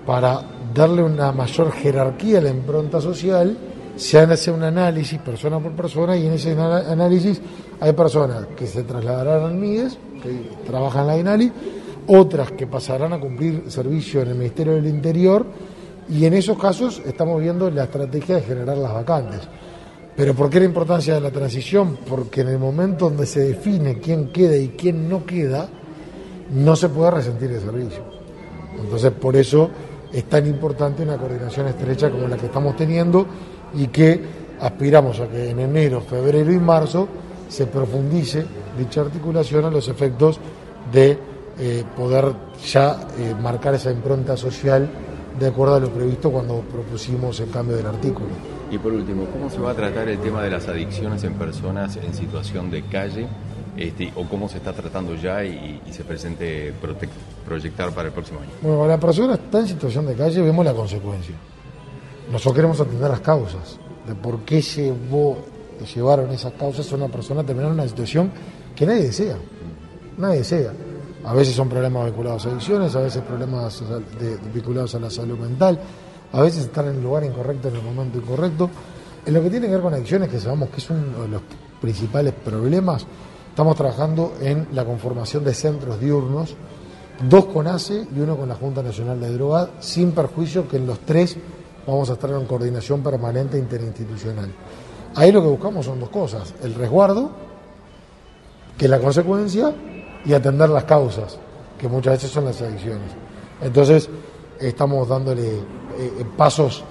para darle una mayor jerarquía a la impronta social, se hace un análisis persona por persona y en ese análisis hay personas que se trasladarán al MIDES, que trabajan en la INALI, otras que pasarán a cumplir servicio en el Ministerio del Interior y en esos casos estamos viendo la estrategia de generar las vacantes. Pero ¿por qué la importancia de la transición? Porque en el momento donde se define quién queda y quién no queda, no se puede resentir el servicio. Entonces, por eso es tan importante una coordinación estrecha como la que estamos teniendo y que aspiramos a que en enero, febrero y marzo se profundice dicha articulación a los efectos de eh, poder ya eh, marcar esa impronta social de acuerdo a lo previsto cuando propusimos el cambio del artículo. Y por último, ¿cómo se va a tratar el tema de las adicciones en personas en situación de calle? Este, ¿O cómo se está tratando ya y, y se presente proyectar para el próximo año? Bueno, la persona está en situación de calle, vemos la consecuencia. Nosotros queremos atender las causas de por qué llevó, llevaron esas causas a una persona a terminar en una situación que nadie desea. Nadie desea. A veces son problemas vinculados a adicciones, a veces problemas vinculados a la salud mental, a veces están en el lugar incorrecto en el momento incorrecto. En lo que tiene que ver con adicciones, que sabemos que es uno de los principales problemas, estamos trabajando en la conformación de centros diurnos, dos con ACE y uno con la Junta Nacional de Drogas, sin perjuicio que en los tres vamos a estar en coordinación permanente interinstitucional. Ahí lo que buscamos son dos cosas, el resguardo, que es la consecuencia, y atender las causas, que muchas veces son las adicciones. Entonces, estamos dándole eh, eh, pasos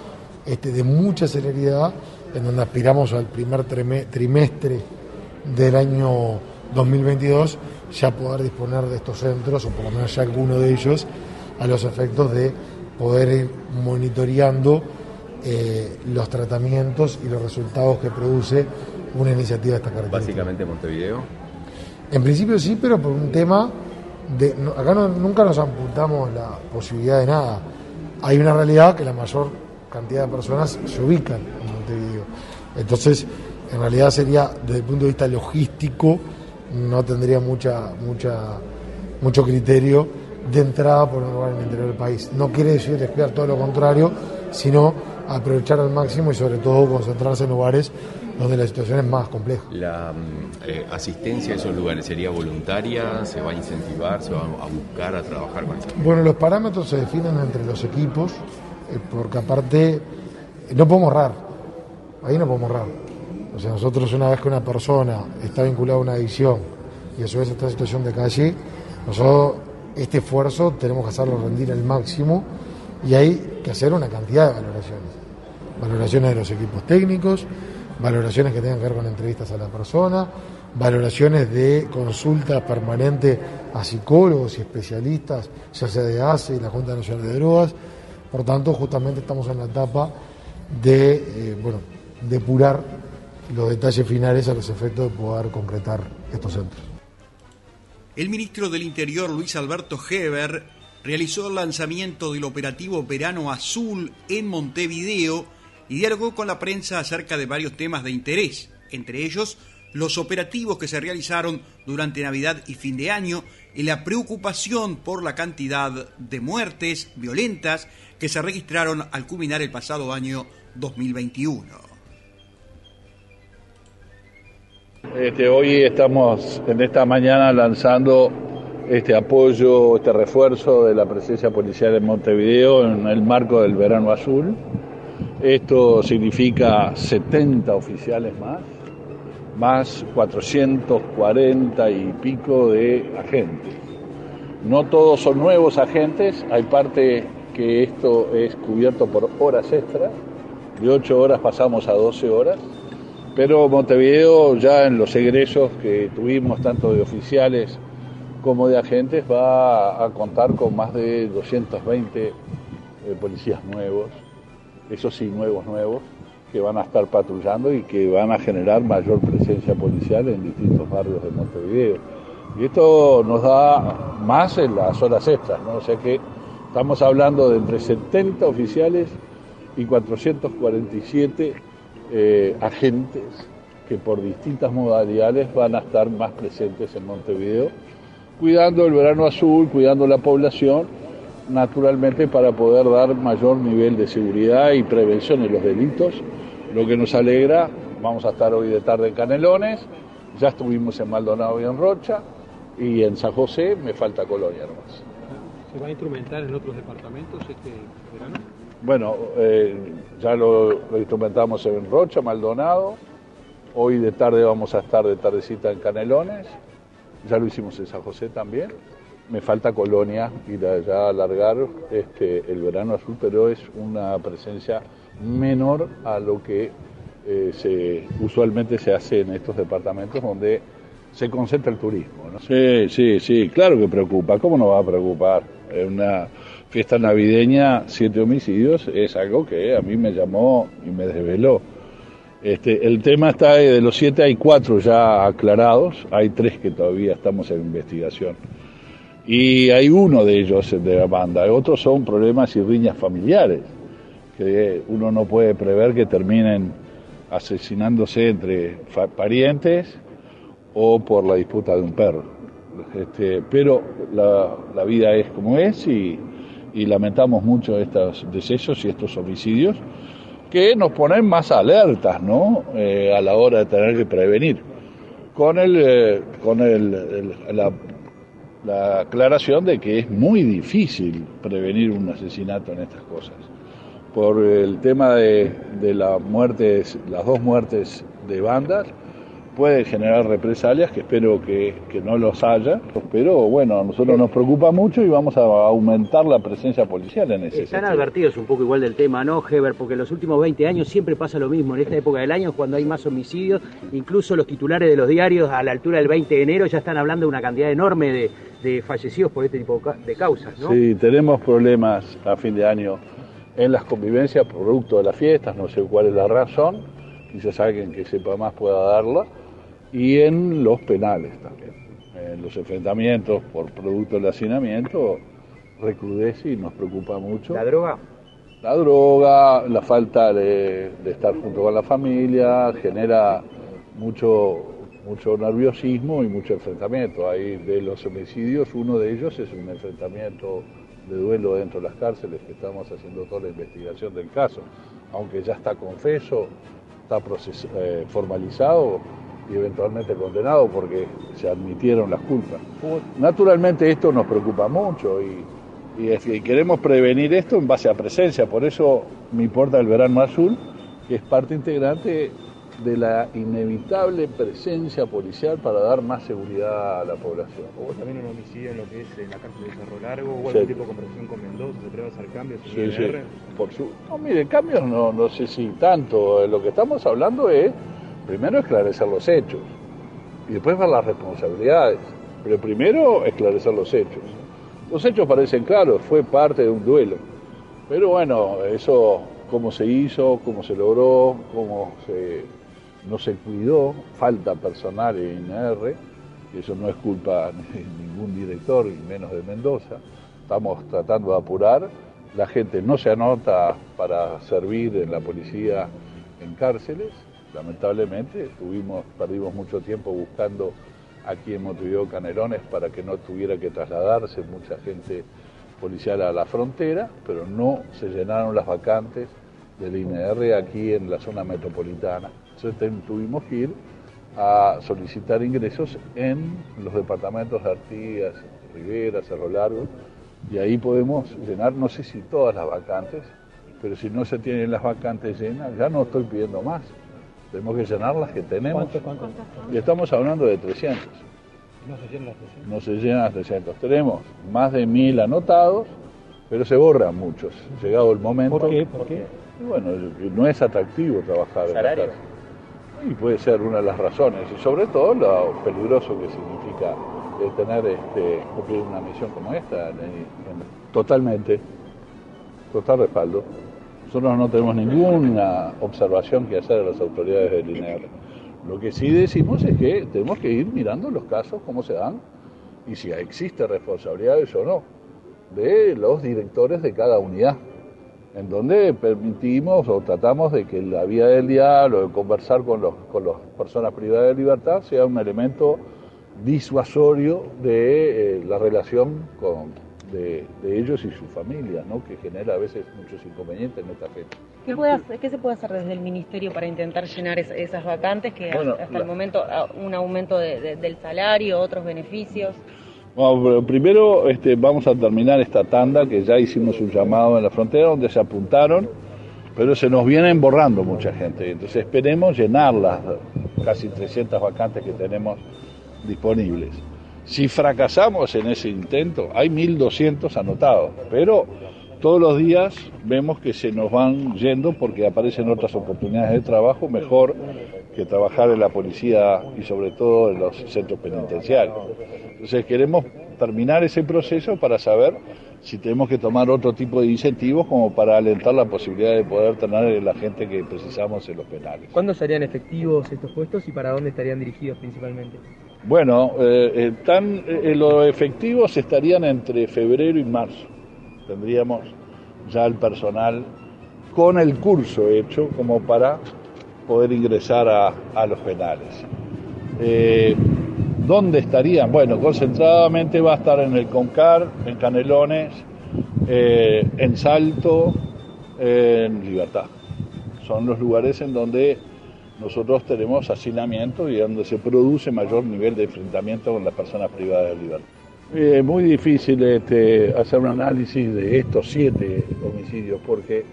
este, de mucha celeridad, en donde aspiramos al primer trime- trimestre del año 2022 ya poder disponer de estos centros, o por lo menos ya alguno de ellos, a los efectos de poder ir monitoreando eh, los tratamientos y los resultados que produce una iniciativa de esta característica. Básicamente Montevideo. En principio sí, pero por un tema de. acá no- nunca nos apuntamos la posibilidad de nada. Hay una realidad que la mayor cantidad de personas se ubican en Montevideo. Entonces, en realidad sería, desde el punto de vista logístico, no tendría mucha, mucha, mucho criterio de entrada por un lugar en el interior del país. No quiere decir descuidar todo lo contrario, sino aprovechar al máximo y sobre todo concentrarse en lugares donde la situación es más compleja. La eh, asistencia a esos lugares sería voluntaria, se va a incentivar, se va a buscar a trabajar con eso. Bueno, los parámetros se definen entre los equipos eh, porque aparte no podemos ahorrar, ahí no podemos ahorrar. O sea, nosotros una vez que una persona está vinculada a una adicción y a su vez está en situación de calle, nosotros este esfuerzo tenemos que hacerlo rendir al máximo y hay que hacer una cantidad de valoraciones. Valoraciones de los equipos técnicos, valoraciones que tengan que ver con entrevistas a la persona, valoraciones de consulta permanente a psicólogos y especialistas, ya sea de ACE y la Junta Nacional de Drogas. Por tanto, justamente estamos en la etapa de eh, bueno, depurar los detalles finales a los efectos de poder concretar estos centros. El ministro del Interior, Luis Alberto Heber, realizó el lanzamiento del operativo Verano Azul en Montevideo y dialogó con la prensa acerca de varios temas de interés, entre ellos los operativos que se realizaron durante Navidad y fin de año y la preocupación por la cantidad de muertes violentas que se registraron al culminar el pasado año 2021. Este, hoy estamos en esta mañana lanzando este apoyo, este refuerzo de la presencia policial en Montevideo en el marco del verano azul. Esto significa 70 oficiales más, más 440 y pico de agentes. No todos son nuevos agentes, hay parte que esto es cubierto por horas extras, de 8 horas pasamos a 12 horas, pero Montevideo ya en los egresos que tuvimos, tanto de oficiales como de agentes, va a contar con más de 220 eh, policías nuevos, eso sí, nuevos, nuevos, que van a estar patrullando y que van a generar mayor presencia policial en distintos barrios de Montevideo. Y esto nos da más en las horas extras, ¿no? O sea que estamos hablando de entre 70 oficiales y 447 eh, agentes que por distintas modalidades van a estar más presentes en Montevideo, cuidando el verano azul, cuidando la población, naturalmente para poder dar mayor nivel de seguridad y prevención en los delitos lo que nos alegra, vamos a estar hoy de tarde en Canelones, ya estuvimos en Maldonado y en Rocha, y en San José me falta Colonia nomás. ¿Se va a instrumentar en otros departamentos este verano? Bueno, eh, ya lo, instrumentamos en Rocha, Maldonado, hoy de tarde vamos a estar de tardecita en Canelones, ya lo hicimos en San José también. Me falta Colonia, ir allá a alargar este, el verano azul, pero es una presencia menor a lo que eh, se, usualmente se hace en estos departamentos donde se concentra el turismo. ¿no? Sí, sí, sí, claro que preocupa. ¿Cómo no va a preocupar? Una fiesta navideña, siete homicidios, es algo que a mí me llamó y me desveló. Este, el tema está de los siete hay cuatro ya aclarados, hay tres que todavía estamos en investigación. Y hay uno de ellos de la banda, otros son problemas y riñas familiares que uno no puede prever que terminen asesinándose entre parientes o por la disputa de un perro. Este, pero la, la, vida es como es y, y, lamentamos mucho estos decesos y estos homicidios que nos ponen más alertas ¿no? Eh, a la hora de tener que prevenir. Con, el, eh, con el, la, la aclaración de que es muy difícil prevenir un asesinato en estas cosas por el tema de, de las muertes, las dos muertes de bandas, puede generar represalias, que espero que, que, no los haya, pero bueno, a nosotros nos preocupa mucho y vamos a aumentar la presencia policial en ese Están advertidos un poco igual del tema, ¿no, Heber? Porque en los últimos 20 años siempre pasa lo mismo, en esta época del año cuando hay más homicidios, incluso los titulares de los diarios a la altura del 20 de enero ya están hablando de una cantidad enorme de, de fallecidos por este tipo de causas, ¿no? Sí, tenemos problemas a fin de año en las convivencias producto de las fiestas, no sé cuál es la razón, quizás alguien que sepa más pueda darla, y en los penales también. En los enfrentamientos por producto del hacinamiento recrudece y nos preocupa mucho. ¿La droga? La droga, la falta de, de estar junto con la familia, genera mucho, mucho nerviosismo y mucho enfrentamiento. Hay de los homicidios, uno de ellos es un enfrentamiento de duelo dentro de las cárceles, que estamos haciendo toda la investigación del caso, aunque ya está confeso, está proces eh, formalizado y eventualmente condenado porque se admitieron las culpas. Naturalmente esto nos preocupa mucho y, Y, es que queremos prevenir esto en base a presencia, por eso me importa el verano azul, que es parte integrante de la inevitable presencia policial para dar más seguridad a la población. ¿Hubo también un homicidio en lo que es en la cárcel de Cerro Largo? ¿Hubo Sí. algún tipo de conversación con Mendoza? ¿Se puede hacer cambios en Sí, el sí, por su... No, mire, cambios no, no sé si tanto. Lo que estamos hablando es, primero, esclarecer los hechos y después ver las responsabilidades. Pero primero, esclarecer los hechos. Los hechos parecen claros, fue parte de un duelo. Pero bueno, eso, cómo se hizo, cómo se logró, cómo no se cuidó, falta personal en INR, eso no es culpa de ningún director, y menos de Mendoza. Estamos tratando de apurar. La gente no se anota para servir en la policía en cárceles. Lamentablemente, tuvimos, perdimos mucho tiempo buscando aquí en Montevideo Canelones para que no tuviera que trasladarse mucha gente policial a la frontera, pero no se llenaron las vacantes del INR aquí en la zona metropolitana. Entonces tuvimos que ir a solicitar ingresos en los departamentos de Artigas, Rivera, Cerro Largo, y ahí podemos llenar, no sé si todas las vacantes, pero si no se tienen las vacantes llenas, ya no estoy pidiendo más. Tenemos que llenar las que tenemos. ¿Cuántos, cuántos? Y estamos hablando de 300. No se llenan las presiones. No se llenan las 300. Tenemos más de 1000 anotados, pero se borran muchos. Llegado el momento. ¿Por qué? ¿Por qué? Y bueno, no es atractivo trabajar en la ¿Salario? Y puede ser una de las razones. Y sobre todo lo peligroso que significa eh, tener este, cumplir una misión como esta. en- en- totalmente. Total respaldo. Nosotros no tenemos ninguna observación que hacer a las autoridades del INER. Lo que sí decimos es que tenemos que ir mirando los casos, cómo se dan, y si existe responsabilidades o no, de los directores de cada unidad, en donde permitimos o tratamos de que la vía del diálogo, de conversar con, con las personas privadas de libertad, sea un elemento disuasorio de eh, la relación con, de, de ellos y sus familias, ¿no? que genera a veces muchos inconvenientes en esta fecha. ¿Qué, puede hacer- qué se puede hacer desde el ministerio para intentar llenar es- esas vacantes que Bueno, hasta la- el momento ah, un aumento de- de- del salario, otros beneficios? Bueno, primero este, vamos a terminar esta tanda que ya hicimos un llamado en la frontera donde se apuntaron, pero se nos vienen borrando mucha gente. Entonces esperemos llenar las casi 300 vacantes que tenemos disponibles. Si fracasamos en ese intento, hay 1.200 anotados, pero todos los días vemos que se nos van yendo porque aparecen otras oportunidades de trabajo mejor que trabajar en la policía y sobre todo en los centros penitenciarios. Entonces queremos terminar ese proceso para saber si tenemos que tomar otro tipo de incentivos como para alentar la posibilidad de poder tener la gente que precisamos en los penales. ¿Cuándo serían efectivos estos puestos y para dónde estarían dirigidos principalmente? Bueno, eh, están, eh, los efectivos estarían entre febrero y marzo. Tendríamos ya el personal con el curso hecho como para poder ingresar a, a los penales. Eh, ¿Dónde estarían? Bueno, concentradamente va a estar en el Concar, en Canelones, eh, en Salto, en Libertad. Son los lugares en donde nosotros tenemos hacinamiento y donde se produce mayor nivel de enfrentamiento con las personas privadas de libertad. Es muy difícil este, hacer un análisis de estos siete homicidios porque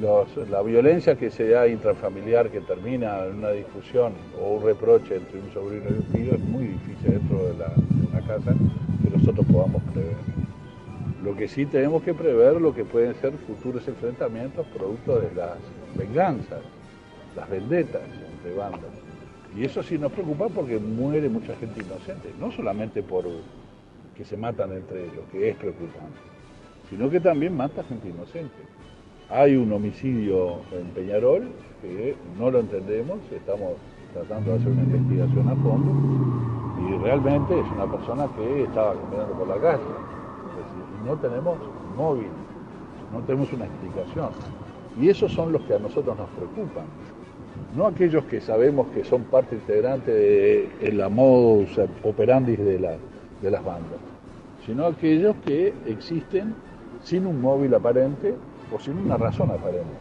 la violencia que se da intrafamiliar que termina en una discusión o un reproche entre un sobrino y un tío es muy difícil dentro de, la- de una casa que nosotros podamos prever. Lo que sí tenemos que prever lo que pueden ser futuros enfrentamientos producto de las venganzas, las vendetas entre bandas. Y eso sí nos preocupa porque muere mucha gente inocente, no solamente por que se matan entre ellos, que es preocupante, sino que también mata gente inocente. Hay un homicidio en Peñarol que no lo entendemos, estamos tratando de hacer una investigación a fondo y realmente es una persona que estaba caminando por la calle y no tenemos móvil, no tenemos una explicación. Y esos son los que a nosotros nos preocupan, no aquellos que sabemos que son parte integrante de la modus operandi de las bandas, sino aquellos que existen sin un móvil aparente o sin una razón aparente.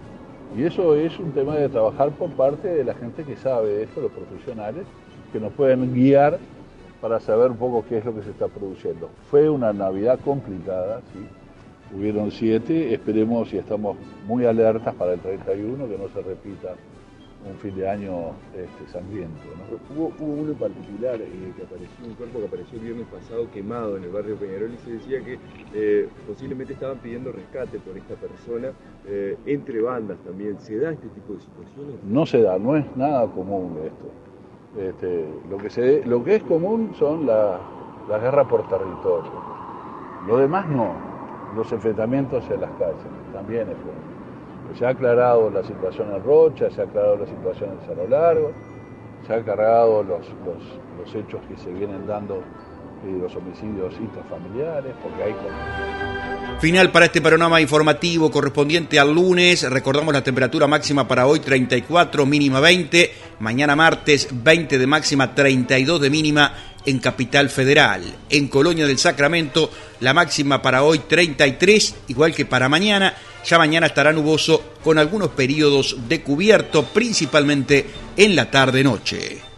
Y eso es un tema de trabajar por parte de la gente que sabe esto, los profesionales, que nos pueden guiar para saber un poco qué es lo que se está produciendo. Fue una Navidad complicada, sí, hubieron siete, esperemos y estamos muy alertas para el 31 que no se repita un fin de año este, sangriento. Hubo, uno en particular eh, que apareció, un cuerpo que apareció el viernes pasado quemado en el barrio Peñarol y se decía que eh, posiblemente estaban pidiendo rescate por esta persona eh, entre bandas también. ¿Se da este tipo de situaciones? No se da, no es nada común esto. Este, lo, que se, lo que es común son las la guerras por territorio. Lo demás no. Los enfrentamientos en las calles también es común. Se ha aclarado la situación en Rocha, se ha aclarado la situación en Cerro Largo, se ha aclarado los, los, hechos que se vienen dando, eh, los homicidios intrafamiliares, porque hay... Final para este panorama informativo correspondiente al lunes. Recordamos la temperatura máxima para hoy 34, mínima 20. Mañana martes 20 de máxima, 32 de mínima en Capital Federal. En Colonia del Sacramento la máxima para hoy 33, igual que para mañana. Ya mañana estará nuboso con algunos periodos de cubierto, principalmente en la tarde-noche.